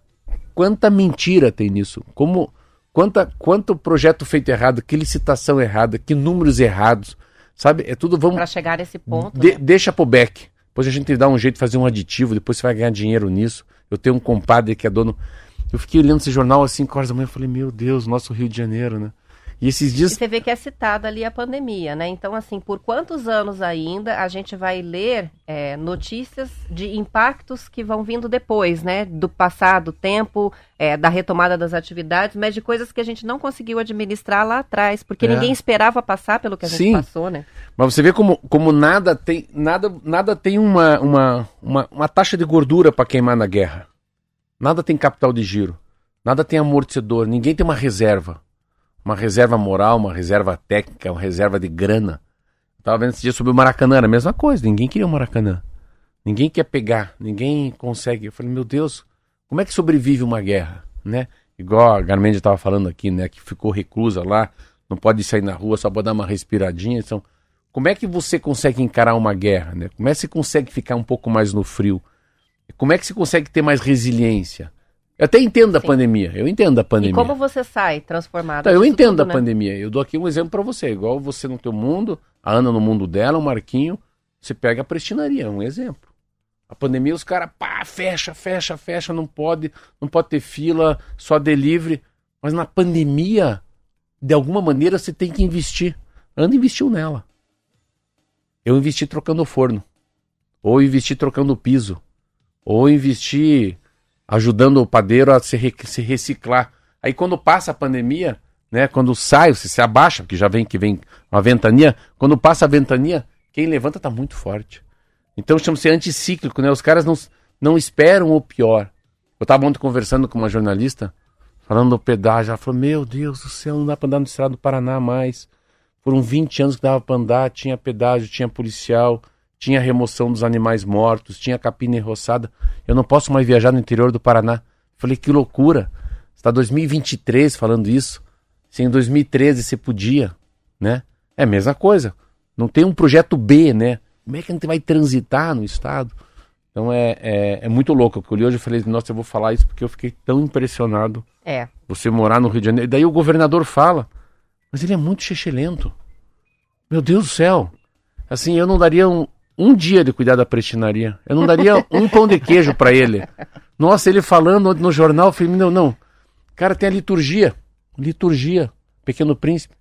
quanta mentira tem nisso. Como, quanta, quanto projeto feito errado, que licitação errada, que números errados. Sabe? É tudo, vamos. Pra chegar nesse ponto. De- né? Deixa pro back. Depois a gente dá um jeito de fazer um aditivo, depois você vai ganhar dinheiro nisso. Eu tenho um compadre que é dono. Eu fiquei olhando esse jornal às 5 horas da manhã e falei, meu Deus, nosso Rio de Janeiro, né? E esses E dias. você vê que é citada ali a pandemia, né? Então, assim, por quantos anos ainda a gente vai ler é, notícias de impactos que vão vindo depois, né? Do passado tempo, é, da retomada das atividades, mas de coisas que a gente não conseguiu administrar lá atrás, porque É. ninguém esperava passar pelo que a gente Sim. passou, né? Mas você vê como, como nada tem. Nada, nada tem uma, uma, uma, uma taxa de gordura para queimar na guerra. Nada tem capital de giro. Nada tem amortecedor. Ninguém tem uma reserva. Uma reserva moral, uma reserva técnica, uma reserva de grana. Eu tava vendo esse dia sobre o Maracanã, era a mesma coisa. Ninguém queria o Maracanã. Ninguém quer pegar. Ninguém consegue. Eu falei, meu Deus, como é que sobrevive uma guerra, né? Igual a Garmendia estava falando aqui, né? Que ficou reclusa lá, não pode sair na rua, só pode dar uma respiradinha. Então, como é que você consegue encarar uma guerra, né? Como é que você consegue ficar um pouco mais no frio? Como é que você consegue ter mais resiliência? Eu até entendo a pandemia, eu entendo a pandemia. E como você sai transformado? Tá, eu entendo tudo, a né? pandemia. Eu dou aqui um exemplo pra você. Igual você no teu mundo, a Ana no mundo dela, o Marquinho, você pega a prestinaria, um exemplo. A pandemia, os caras, pá, fecha, fecha, fecha, não pode, não pode ter fila, só delivery. Mas na pandemia, de alguma maneira, você tem que investir. A Ana investiu nela. Eu investi trocando o forno. Ou investi trocando o piso. Ou investi ajudando o padeiro a se, se reciclar. Aí quando passa a pandemia, né? Quando sai, você se abaixa, porque já vem que vem uma ventania. Quando passa a ventania, quem levanta tá muito forte. Então chama-se anticíclico, né? Os caras não, não esperam o pior. Eu estava ontem conversando com uma jornalista, falando do pedágio. Ela falou: Meu Deus do céu, não dá para andar no estado do Paraná mais. Foram 20 anos que dava para andar, tinha pedágio, tinha policial, tinha remoção dos animais mortos, tinha capina enroçada. Eu não posso mais viajar no interior do Paraná. Falei: Que loucura. Está 2023 falando isso. Se em 2013 você podia, né? É a mesma coisa. Não tem um projeto B, né? Como é que a gente vai transitar no estado? Então é, é, é muito louco. Eu li hoje e falei, nossa, eu vou falar isso porque eu fiquei tão impressionado. É. Você morar no Rio de Janeiro. E daí o governador fala, mas ele é muito xexelento. Meu Deus do céu. Assim, eu não daria um, um dia de cuidar da prestinaria. Eu não daria um pão de queijo para ele. Nossa, ele falando no jornal, falei, não, não. Cara, tem a liturgia. Liturgia. Pequeno Príncipe.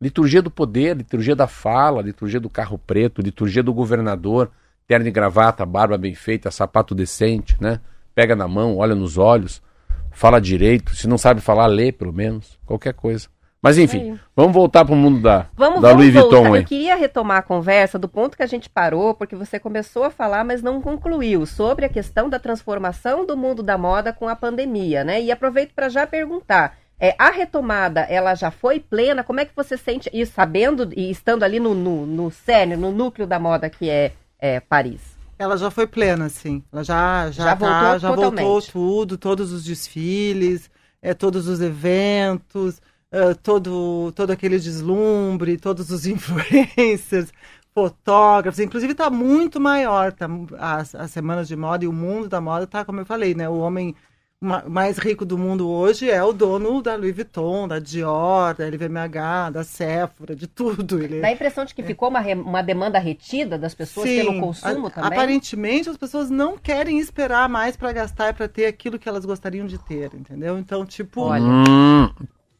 Liturgia do poder, liturgia da fala, liturgia do carro preto, liturgia do governador, terno e gravata, barba bem feita, sapato decente, né? Pega na mão, olha nos olhos, fala direito. Se não sabe falar, lê pelo menos. Qualquer coisa. Mas enfim, vamos voltar para o mundo da, Vamos, da vamos Louis Vuitton voltar. aí. Eu queria retomar a conversa do ponto que a gente parou, porque você começou a falar, mas não concluiu, sobre a questão da transformação do mundo da moda com a pandemia, né? E aproveito para já perguntar. É, a retomada, ela já foi plena? Como é que você sente isso, sabendo e estando ali no, no, no cerne, no núcleo da moda que é, é Paris? Ela já foi plena, sim. Ela já, já, Já tá- voltou já voltou tudo, todos os desfiles, é, todos os eventos, é, todo, todo aquele deslumbre, todos os influencers, fotógrafos. Inclusive está muito maior tá, as, as semanas de moda e o mundo da moda está, como eu falei, né? O homem ma- mais rico do mundo hoje é o dono da Louis Vuitton, da Dior, da LVMH, da Sephora, de tudo. Ele Dá a impressão de que ficou uma, re- uma demanda retida das pessoas pelo consumo a- também? Aparentemente as pessoas não querem esperar mais para gastar e para ter aquilo que elas gostariam de ter, entendeu? Então, tipo, Olha.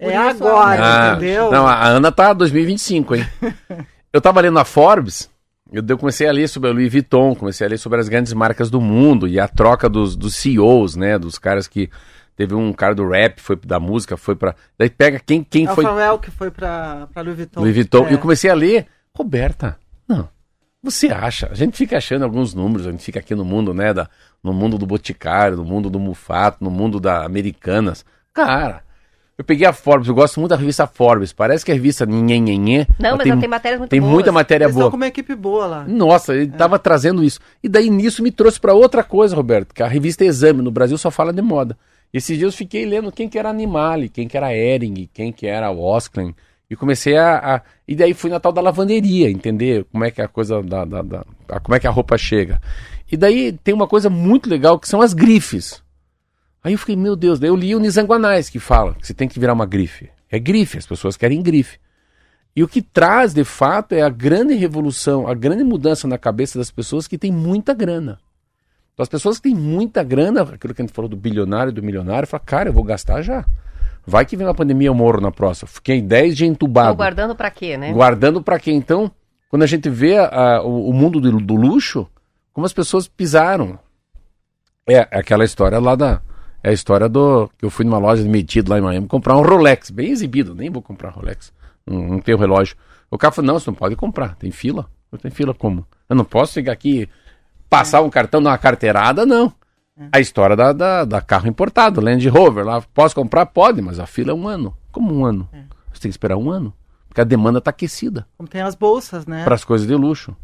É agora, Ah, entendeu? Não, a Ana tá 2025, hein? eu tava lendo a Forbes, eu, eu comecei a ler sobre a Louis Vuitton, comecei a ler sobre as grandes marcas do mundo e a troca dos, dos CEOs, né? Dos caras que. Teve um cara do rap, foi da música, foi pra. Daí pega quem, quem É o foi. Pharrell que foi para Louis Vuitton. Louis Vuitton. É. E eu comecei a ler. Roberta, não. Você acha? A gente fica achando alguns números, a gente fica aqui no mundo, né? Da, no mundo do Boticário, no mundo do Mufato, no mundo da Americanas. Cara, eu peguei a Forbes, eu gosto muito da revista Forbes. Parece que é a revista Nhenhenhê. Não, mas tem, ela tem matérias muito tem boas. muita matéria Eles estão boa. com uma equipe boa lá. Nossa, ele tava trazendo isso. E daí nisso me trouxe para outra coisa, Roberto, que a revista Exame no Brasil só fala de moda. Esses dias eu fiquei lendo quem que era Animale, quem que era Ering, quem que era Osklen. E comecei a, a- E daí fui na tal da lavanderia, entender como é que a coisa da, da- da- a- como é que a roupa chega. E daí tem uma coisa muito legal que são as grifes. Aí eu fiquei, meu Deus, daí eu li o Nizanguanais que fala que você tem que virar uma grife. É grife, as pessoas querem grife. E o que traz, de fato, é a grande revolução, a grande mudança na cabeça das pessoas que têm muita grana. Então, as pessoas que têm muita grana, aquilo que a gente falou do bilionário e do milionário, fala, cara, eu vou gastar já. Vai que vem uma pandemia, eu morro na próxima. Fiquei 10 dias Tô entubado. guardando pra quê, né? Guardando pra quê? Então, quando a gente vê a- o, o mundo do, do luxo, como as pessoas pisaram. É aquela história lá da. É a história do. Que eu fui numa loja de metido lá em Miami comprar um Rolex, bem exibido, nem vou comprar Rolex. Não, não tenho relógio. O cara falou: não, você não pode comprar, tem fila. Eu tenho fila como? Eu não posso chegar aqui, passar um cartão, dar uma carteirada, não. A história da, da, da carro importado, Land Rover, lá, posso comprar? Pode, mas a fila é um ano. Como um ano? Você tem que esperar um ano. Porque a demanda está aquecida Como tem as bolsas, né? para as coisas de luxo.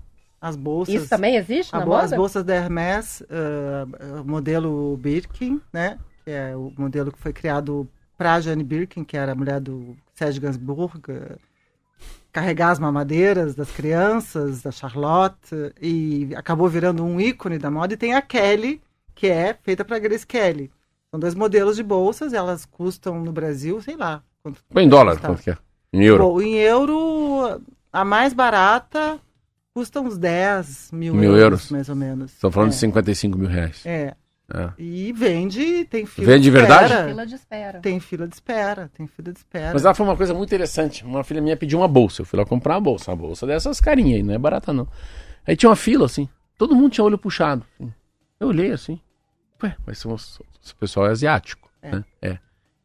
As bolsas. Isso também existe a As bolsas da Hermès, ah, modelo Birkin, né? Que é o modelo que foi criado para Jane Birkin, que era a mulher do Serge Gainsbourg, ah, carregar as mamadeiras das crianças, da Charlotte, e acabou virando um ícone da moda. E tem a Kelly, que é feita para Grace Kelly. São dois modelos de bolsas, elas custam no Brasil, sei lá. Quanto em dólar, quanto que é? Em euro. Bom, em euro, a mais barata custa uns 10 mil, Mil euros, euros. mais ou menos. Estão falando é. de 55 mil reais. É. É. E vende, tem fila Vende de verdade? espera. Fila de espera. Tem fila de espera, tem fila de espera. Mas lá foi uma coisa muito interessante. Uma filha minha pediu uma bolsa. Eu fui lá comprar uma bolsa. Uma bolsa dessas carinhas aí, não é barata não. Aí tinha uma fila, assim. Todo mundo tinha olho puxado. assim. Eu olhei assim. Ué, mas esse pessoal é asiático. É. Né? É.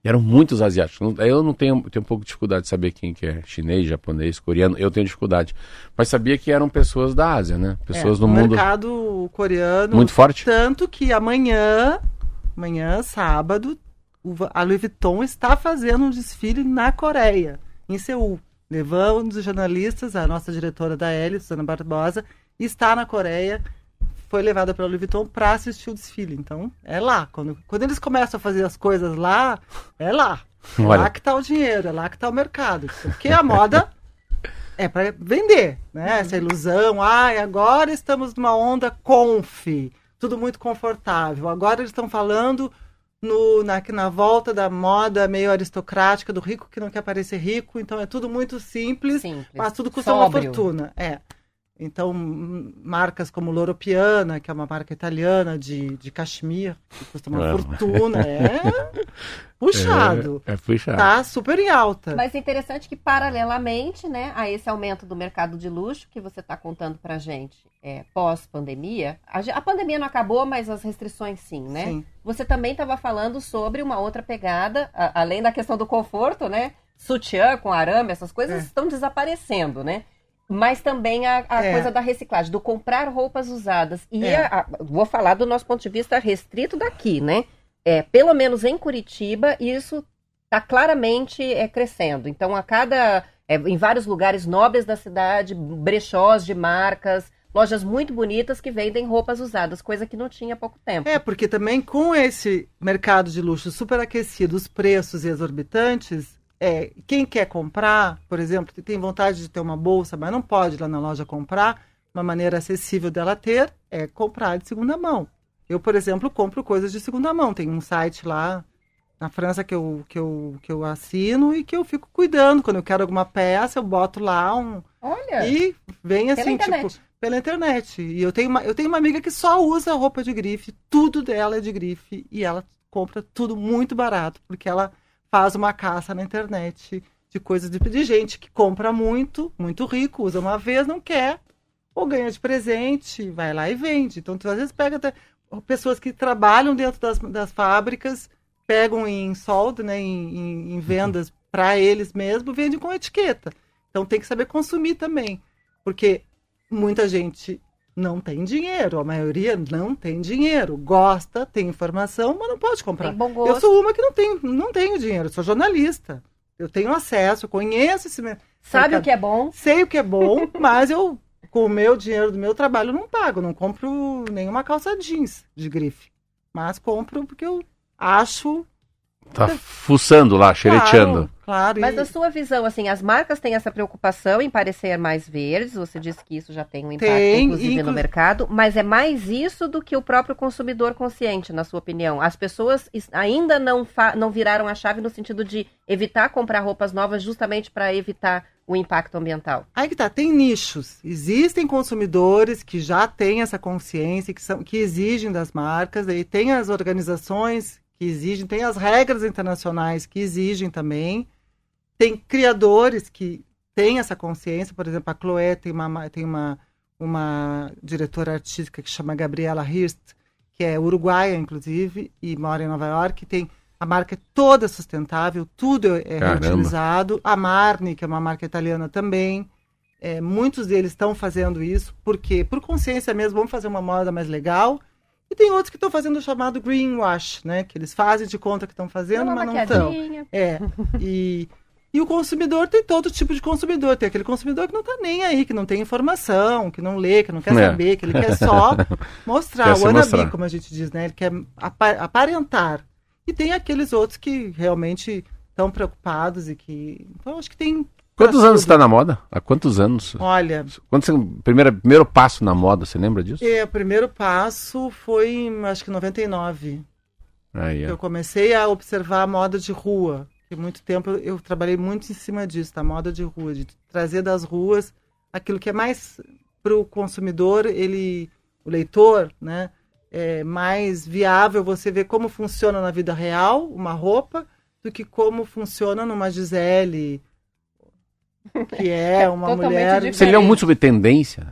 E eram muitos asiáticos. Eu não tenho, tenho um pouco de dificuldade de saber quem que é chinês, japonês, coreano. Eu tenho dificuldade. Mas sabia que eram pessoas da Ásia, né? Pessoas É, do mundo mercado coreano. muito forte. Tanto que amanhã, amanhã, sábado, a Louis Vuitton está fazendo um desfile na Coreia, em Seul. Levando os jornalistas, a nossa diretora da L, Susana Barbosa, está na Coreia, foi levada pela Louis Vuitton para assistir o desfile. Então, é lá. Quando, quando eles começam a fazer as coisas lá, é lá. É Olha. lá que está o dinheiro, é lá que está o mercado. Porque a moda é para vender, né? Essa ilusão. Ai, agora estamos numa onda conf, tudo muito confortável. Agora eles estão falando no, na, na volta da moda meio aristocrática, do rico que não quer parecer rico. Então é tudo muito simples, Simples. mas tudo custa uma fortuna. É. Então, marcas como Loro Piana, que é uma marca italiana de, de cachemir, que custa uma Não. fortuna, é puxado. É, é puxado. Tá super em alta. Mas é interessante que, paralelamente, né, a esse aumento do mercado de luxo que você está contando pra gente é, pós-pandemia, a, a pandemia não acabou, mas as restrições sim, né? Sim. Você também estava falando sobre uma outra pegada, a- além da questão do conforto, né? Sutiã com arame, essas coisas É. estão desaparecendo, né? Mas também a, a É. coisa da reciclagem, do comprar roupas usadas. E É. a- a- vou falar do nosso ponto de vista restrito daqui, né? É, pelo menos em Curitiba, isso está claramente é, crescendo. Então, a cada. é, em vários lugares nobres da cidade, brechós de marcas, lojas muito bonitas que vendem roupas usadas, coisa que não tinha há pouco tempo. É, porque também com esse mercado de luxo superaquecido, os preços exorbitantes, é, quem quer comprar, por exemplo, tem vontade de ter uma bolsa, mas não pode ir lá na loja comprar, uma maneira acessível dela ter é comprar de segunda mão. Eu, por exemplo, compro coisas de segunda mão. Tem um site lá na França que eu, que eu, que eu assino e que eu fico cuidando. Quando eu quero alguma peça, eu boto lá um, Olha, e vem assim, tipo, pela internet. E eu tenho, uma, eu tenho uma amiga que só usa roupa de grife, tudo dela é de grife, e ela compra tudo muito barato, porque ela faz uma caça na internet de coisas de, de gente que compra muito, muito rico, usa uma vez, não quer, ou ganha de presente, vai lá e vende. Então, tu às vezes pega até pessoas que trabalham dentro das, das fábricas, pegam em soldo, né, em, em- em vendas para eles mesmos, vendem com etiqueta. Então tem que saber consumir também, porque muita gente não tem dinheiro, a maioria não tem dinheiro, gosta, tem informação, mas não pode comprar. tem bom Eu gosto. sou uma que não tenho, não tenho dinheiro, sou jornalista. Eu tenho acesso, eu conheço esse mer- Sabe mercado. o que é bom? Sei o que é bom, mas eu, com o meu dinheiro do meu trabalho, não pago. Não compro nenhuma calça jeans de grife. Mas compro porque eu acho. Tá fuçando lá, xereteando. Claro, claro. Mas na sua visão, assim, as marcas têm essa preocupação em parecer mais verdes, você disse que isso já tem um impacto, Tem, inclusive, inclu- no mercado, mas é mais isso do que o próprio consumidor consciente, na sua opinião. As pessoas ainda não, fa- não viraram a chave no sentido de evitar comprar roupas novas justamente para evitar o impacto ambiental. Aí que tá, tem nichos. Existem consumidores que já têm essa consciência, que, são, que exigem das marcas, e tem as organizações que exigem, tem as regras internacionais que exigem também. Tem criadores que têm essa consciência, por exemplo, a Chloé tem uma, tem uma, uma diretora artística que chama Gabriela Hirst, que é uruguaia, inclusive, e mora em Nova York, tem a marca é toda sustentável, tudo é Caramba. reutilizado. A Marni, que é uma marca italiana também, é, muitos deles estão fazendo isso, porque por consciência mesmo, vamos fazer uma moda mais legal. E tem outros que estão fazendo o chamado greenwash, né? Que eles fazem de conta que estão fazendo, Uma mas não estão. É. E, e o consumidor tem todo tipo de consumidor. Tem aquele consumidor que não tá nem aí, que não tem informação, que não lê, que não quer É. saber, que ele quer só mostrar. Quer o wannabe, mostrar. como a gente diz, né? Ele quer apa- aparentar. E tem aqueles outros que realmente estão preocupados e que. Então, acho que tem. Quantos anos você tudo. está na moda? Há quantos anos? Olha, Quando você, primeiro, primeiro passo na moda, você lembra disso? é, o primeiro passo foi em, acho que 99. Aí. Eu comecei a observar a moda de rua. Por muito tempo eu, eu trabalhei muito em cima disso, da moda de rua, de trazer das ruas aquilo que é mais para o consumidor, ele, o leitor, né? É mais viável você ver como funciona na vida real uma roupa do que como funciona numa Gisele, que é uma Totalmente mulher. diferente. Você leu muito sobre tendência?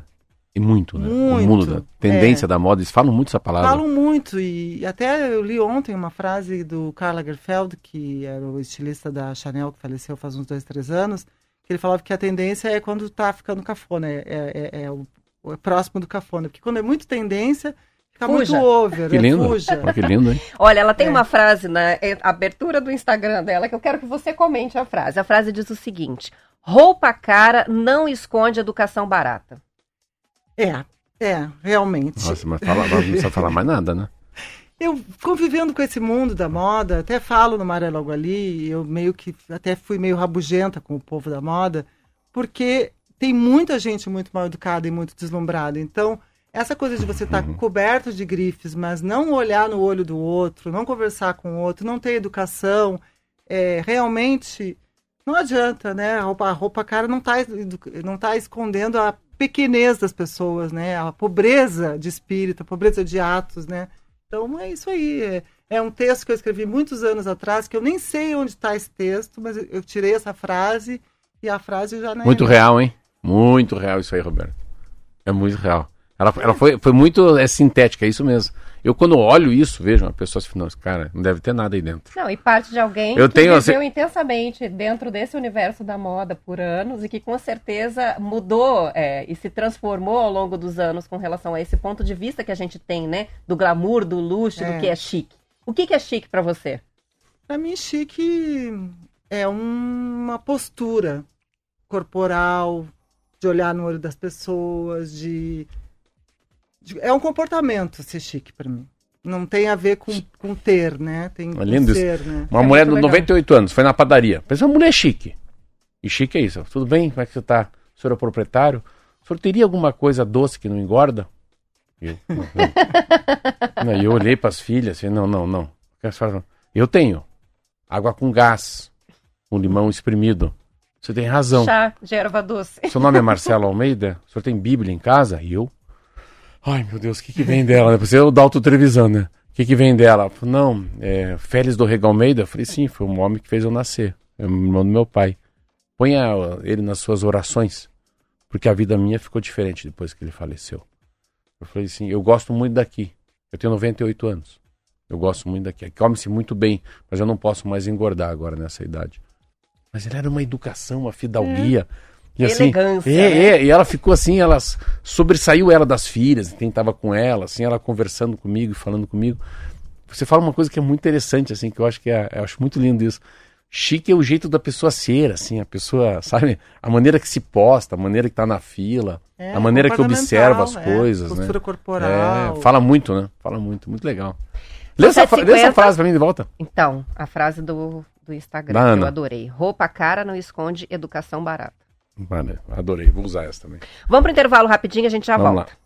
E muito, né? Muito, O mundo da tendência é. da moda, eles falam muito essa palavra. Falam muito e até eu li ontem uma frase do Karl Lagerfeld, que era o estilista da Chanel, que faleceu faz uns dois, três anos, que ele falava que a tendência é quando tá ficando cafona, é, é- é- é o, é próximo do cafona, porque quando é muito tendência, fica Fuja. muito over, Que é lindo. fuja. Olha que lindo, hein? Olha, ela tem É. uma frase na é, abertura do Instagram dela que eu quero que você comente a frase. A frase diz o seguinte: roupa cara não esconde educação barata. É, é, realmente. Nossa, mas fala, não precisa falar mais nada, né? Eu convivendo com esse mundo da moda, até falo no Maré Logo Ali, eu meio que até fui meio rabugenta com o povo da moda, porque tem muita gente muito mal educada e muito deslumbrada. Então, essa coisa de você estar coberto de grifes, mas não olhar no olho do outro, não conversar com o outro, não ter educação, é, realmente não adianta, né? A roupa, a roupa cara não está não tá escondendo a pequenez das pessoas, né? A pobreza de espírito, a pobreza de atos, né? Então é isso aí. É, é um texto que eu escrevi muitos anos atrás, que eu nem sei onde está esse texto, mas eu, eu tirei essa frase e a frase já não é Muito minha. real, hein? Muito real isso aí, Roberto. É muito real. Ela, ela foi, foi muito é, sintética, é isso mesmo. Eu, quando olho isso, vejo uma pessoa assim, nossa, cara, não deve ter nada aí dentro. Não, e parte de alguém Eu que tenho, viveu assim- intensamente dentro desse universo da moda por anos e que com certeza mudou é, e se transformou ao longo dos anos com relação a esse ponto de vista que a gente tem, né? Do glamour, do luxo, É. do que é chique. O que, que é chique pra você? Para mim, chique é uma postura corporal, de olhar no olho das pessoas, de- é um comportamento ser chique para mim. Não tem a ver com, com ter, né? Tem É lindo isso. ser, né? Uma É mulher de muito legal. 98 anos, foi na padaria. Pensa uma mulher chique. E chique é isso. Tudo bem? Como é que você tá? O senhor é proprietário? O senhor teria alguma coisa doce que não engorda? E Eu, não, não. Não, e eu olhei para as filhas assim, não, não, não. Eu tenho. Água com gás. Um limão espremido. Você tem razão. Chá de erva doce. Seu nome é Marcelo Almeida? O senhor tem Bíblia em casa? E eu? Ai, meu Deus, o que, que vem dela? Você é o Dalto Trevisan, né? O que, que vem dela? Ela falou, não, é Félix do Rego Almeida? Falei, sim, foi um homem que fez eu nascer. É o irmão do meu pai. Ponha ele nas suas orações, porque a vida minha ficou diferente depois que ele faleceu. Eu falei assim, eu gosto muito daqui. Eu tenho 98 anos. Eu gosto muito daqui. Come-se muito bem, mas eu não posso mais engordar agora nessa idade. Mas ele era uma educação, uma fidalguia. E assim, Elegância, é, né? é, e ela ficou assim, ela sobressaiu ela das filhas, quem estava com ela, assim, ela conversando comigo e falando comigo. Você fala uma coisa que é muito interessante, assim, que eu acho que é, eu acho muito lindo isso. Chique é o jeito da pessoa ser, assim, a pessoa, sabe? A maneira que se posta, a maneira que tá na fila, É, a maneira que observa as é, coisas, postura né? corporal. É, fala muito, né? Fala muito, muito legal. Lê essa, lê essa 750. frase pra mim de volta. Então, a frase do, do Instagram Da que Ana. eu adorei. Roupa cara não esconde educação barata. Vale, adorei, vou usar essa também. Vamos pro intervalo rapidinho, a gente já Vamos volta. lá.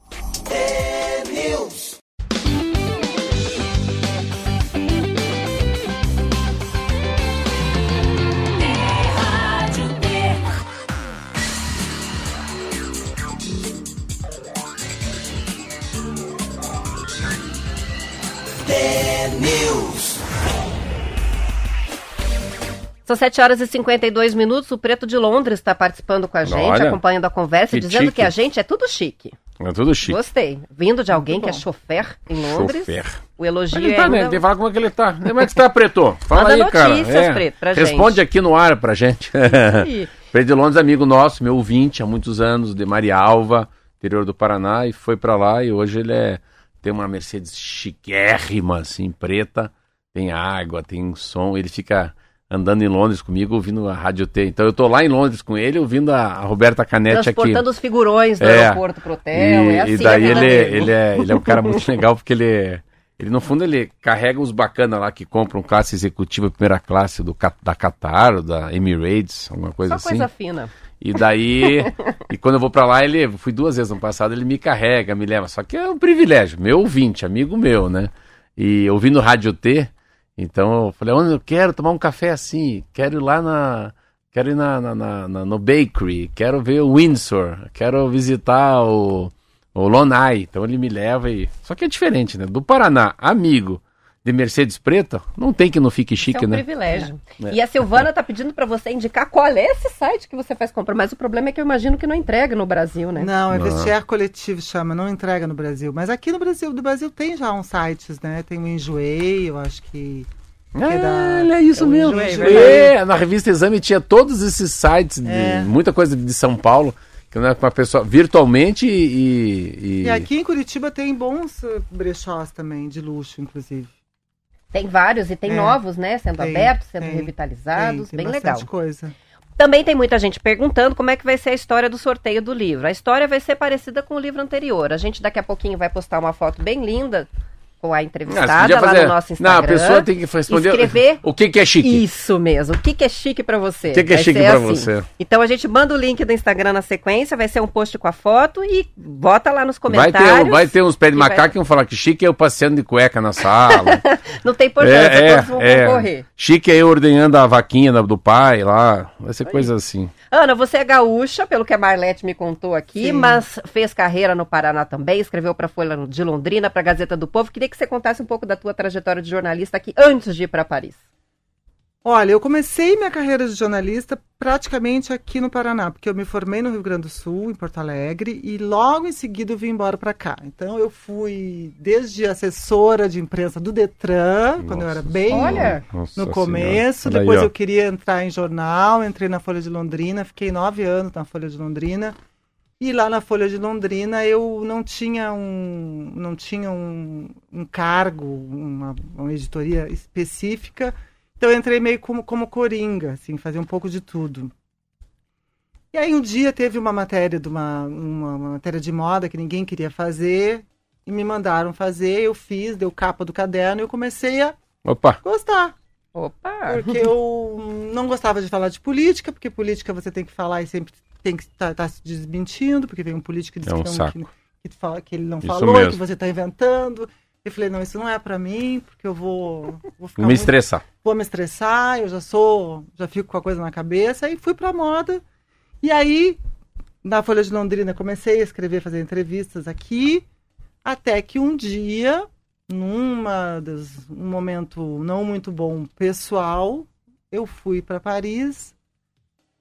São 7 horas e 52 minutos. O Preto de Londres está participando com a gente, Olha, acompanhando a conversa, que dizendo chique. que a gente é tudo chique. É tudo chique. Gostei. Vindo de alguém que é chofer em Londres. Chofer. O elogio Ele é tá, né? ainda- Tem que falar como é que ele tá. Como é que você tá, Preto? Fala Manda aí, cara. notícias, É. Preto, pra Responde aqui no ar pra gente. Preto de Londres, amigo nosso, meu ouvinte há muitos anos, de Marialva, interior do Paraná, e foi pra lá e hoje ele é tem uma Mercedes chiquérrima, assim, preta, tem água, tem som, ele fica andando em Londres comigo, ouvindo a Rádio T. Então eu tô lá em Londres com ele, ouvindo a, a Roberta Canetti aqui. transportando os figurões do É. aeroporto pro hotel. E, é assim e daí vida ele, ele, é, ele é um cara muito legal porque ele, ele, no fundo, ele carrega os bacanas lá que compram classe executiva, primeira classe do, da Qatar, da Emirates, alguma coisa Só assim. coisa fina. E daí, e quando eu vou pra lá, ele, fui duas vezes no passado, ele me carrega, me leva. Só que é um privilégio, meu ouvinte, amigo meu, né? E ouvindo Rádio T, então eu falei, eu quero tomar um café assim, quero ir lá na. Quero ir na, na- na- na- no Bakery, quero ver o Windsor, quero visitar o, o Lonai. Então ele me leva e. Só que é diferente, né? Do Paraná, amigo, de Mercedes preta, não tem que não fique Isso chique, é um né? privilégio. É. E a Silvana tá pedindo pra você indicar qual é esse site que você faz compra. Mas o problema é que eu imagino que não entrega no Brasil, né? Não, é Não. vestiário coletivo chama, não entrega no Brasil. Mas aqui no Brasil, do Brasil tem já uns sites, né? Tem o Enjoei, eu acho que. é da- Ah, olha isso é mesmo. Enjoei, É, na revista Exame tinha todos esses sites, de, É. muita coisa de São Paulo, que não é com uma pessoa virtualmente e. e- E aqui em Curitiba tem bons eh, brechós também, de luxo, inclusive. Tem vários e tem É. novos, né? Sendo Tem, abertos, sendo tem, revitalizados. Tem, tem bem legal. coisa. Também tem muita gente perguntando como é que vai ser a história do sorteio do livro. A história vai ser parecida com o livro anterior. A gente daqui a pouquinho vai postar uma foto bem linda com a Ah, entrevistada podia lá fazer- no nosso Instagram. Não, a pessoa tem que responder. Escrever O que, que é chique? Isso mesmo. O que, que é chique pra você? O que que é Vai chique pra assim. você? Então a gente manda o link do Instagram na sequência, vai ser um post com a foto e bota lá nos Vai comentários. ter, vai ter uns pés de E vai- macaco que vão falar que chique é eu passeando de cueca na sala. Não tem importância, todos vão concorrer. Chique é eu ordenhando a vaquinha do pai lá. Vai ser coisa assim. Ana, você é gaúcha, pelo que a Marlete me contou aqui, Sim. mas fez carreira no Paraná também, escreveu para Folha de Londrina, para Gazeta do Povo. Queria que você contasse um pouco da tua trajetória de jornalista aqui antes de ir para Paris. Olha, eu comecei minha carreira de jornalista praticamente aqui no Paraná, porque eu me formei no Rio Grande do Sul, em Porto Alegre, e logo em seguida eu vim embora para cá. Então eu fui desde assessora de imprensa do Detran, quando eu era bem Olha, Nossa no começo, Olha depois eu queria entrar em jornal, entrei na Folha de Londrina, fiquei nove anos na Folha de Londrina. E lá na Folha de Londrina eu não tinha um, não tinha um, um cargo, uma, uma editoria específica. Então eu entrei meio como, como coringa, assim, fazia um pouco de tudo. E aí um dia teve uma matéria de uma, uma, uma matéria de moda que ninguém queria fazer e me mandaram fazer, eu fiz, deu capa do caderno e eu comecei a Opa, gostar. opa! Porque eu não gostava de falar de política, porque política você tem que falar e sempre tem que estar se desmentindo, porque vem um político e diz É um que, não, que, que fala, que ele não Isso falou, mesmo. que você está inventando. Eu falei, não, isso não é para mim, porque eu vou, vou ficar me muito- estressar. vou me estressar, eu já sou, já fico com a coisa na cabeça, e fui pra moda. E aí, na Folha de Londrina, comecei a escrever, fazer entrevistas aqui, até que um dia, numa um momento não muito bom pessoal, eu fui para Paris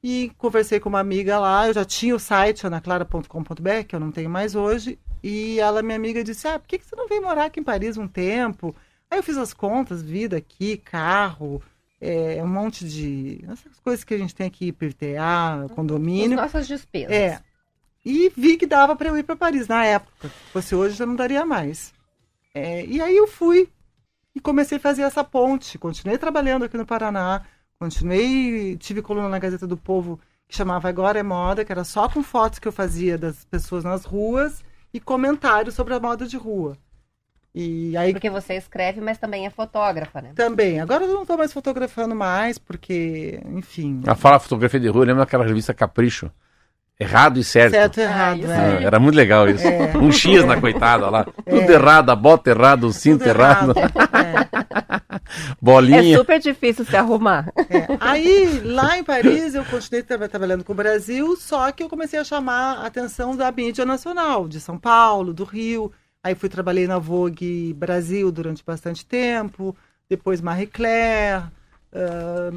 e conversei com uma amiga lá, eu já tinha o site anaclara.com.br, que eu não tenho mais hoje, e ela, minha amiga, disse, ah, por que que você não vem morar aqui em Paris um tempo? Aí eu fiz as contas, vida aqui, carro, é, um monte de. essas coisas que a gente tem aqui, IPVA, As condomínio. nossas despesas. É. E vi que dava para eu ir para Paris na época. Se fosse hoje, já não daria mais. É, e aí eu fui e comecei a fazer essa ponte. Continuei trabalhando aqui no Paraná, continuei, tive coluna na Gazeta do Povo que chamava Agora é Moda, que era só com fotos que eu fazia das pessoas nas ruas e comentários sobre a moda de rua. E aí Porque você escreve, mas também é fotógrafa, né? também. Agora eu não estou mais fotografando mais, porque, enfim. A fala fotografia de rua, lembra aquela revista Capricho? Errado e certo. Certo e errado, é. Ah, era muito legal isso. É. Um X na coitada lá. Tudo errado, a bota errada, o cinto Tudo errado, É. bolinha. É super difícil se arrumar. É. Aí, lá em Paris, eu continuei tra- trabalhando com o Brasil, só que eu comecei a chamar a atenção da mídia nacional, de São Paulo, do Rio. Aí fui trabalhei na Vogue Brasil durante bastante tempo, depois Marie Claire, ah,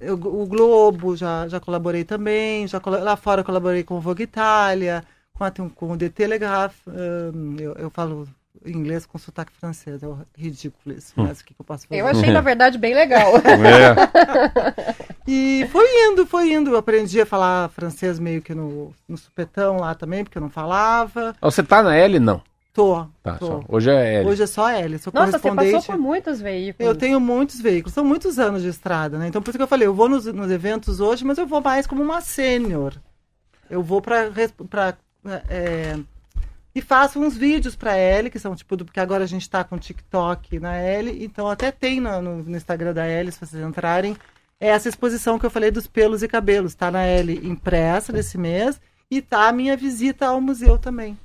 eu- o Globo, já, já colaborei também, já lá fora eu colaborei com o Vogue Itália, com, a, com o The Telegraph, ah, eu, eu falo inglês com sotaque francês, é ridículo isso, mas o que, que eu posso fazer? Eu achei, na verdade, bem legal. É. E foi indo, foi indo. Eu aprendi a falar francês meio que no, no supetão lá também, porque eu não falava. Ah, Você tá na L? Não. Tô, Tá, tô. só. Hoje é L. Hoje é só L, sou Nossa, você passou por muitos veículos. Eu tenho muitos veículos, são muitos anos de estrada, né? Então por isso que eu falei, eu vou nos, nos eventos hoje, mas eu vou mais como uma sênior. Eu vou pra é, e faço uns vídeos pra L, que são tipo, do, porque agora a gente tá com TikTok na L, então até tem no, no- Instagram da L, se vocês entrarem, é essa exposição que eu falei dos pelos e cabelos, tá na L impressa desse mês, e tá a minha visita ao museu também.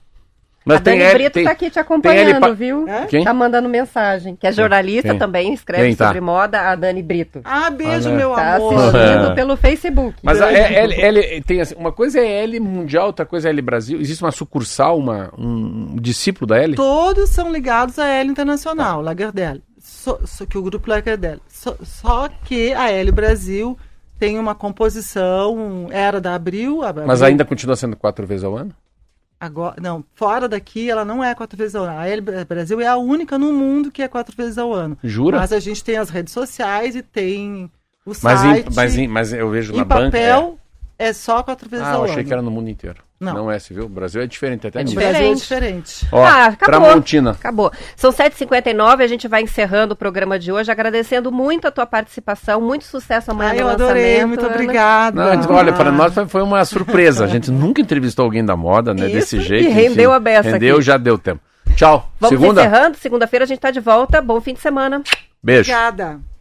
Mas a Dani L- Brito tem- tá aqui te acompanhando, L pa- viu? É? Quem? Tá mandando mensagem. Que é jornalista Quem? também, escreve Quem tá? sobre moda, a Dani Brito. Ah, beijo, Olha. meu Tá amor! assistindo É. pelo Facebook. Mas a L, L- tem assim, uma coisa é L mundial, outra coisa é L Brasil. Existe uma sucursal, uma, um discípulo da L? Todos são ligados à L Internacional, Lagardère. só, só que o grupo Lagardère. Só, só que a Hélio Brasil tem uma composição, era da Abril. a Mas Abril- ainda continua sendo quatro vezes ao ano? Agora, não, fora daqui ela não é quatro vezes ao ano. A Bra- Brasil é a única no mundo que é quatro vezes ao ano. Jura? Mas a gente tem as redes sociais e tem o Mas, site. em, mas, em- mas eu vejo na banca. papel é. só quatro é. vezes Ah, eu ao achei ano. que era no mundo inteiro. Não. Não é, viu? O Brasil é diferente até nisso. Brasil é Diferente. diferente. Ó, ah, acabou. Tramontina. Acabou. São 7h59, a gente vai encerrando o programa de hoje, agradecendo muito a tua participação, muito sucesso amanhã Ai, no eu adorei, lançamento, muito obrigada. Não, olha, para nós foi, uma surpresa. A gente nunca entrevistou alguém da moda, né? Isso, desse e jeito. rendeu a beça Rendeu, aqui. já deu tempo. Tchau. Vamos Segunda. encerrando, segunda-feira a gente tá de volta, bom fim de semana. Beijo. Obrigada.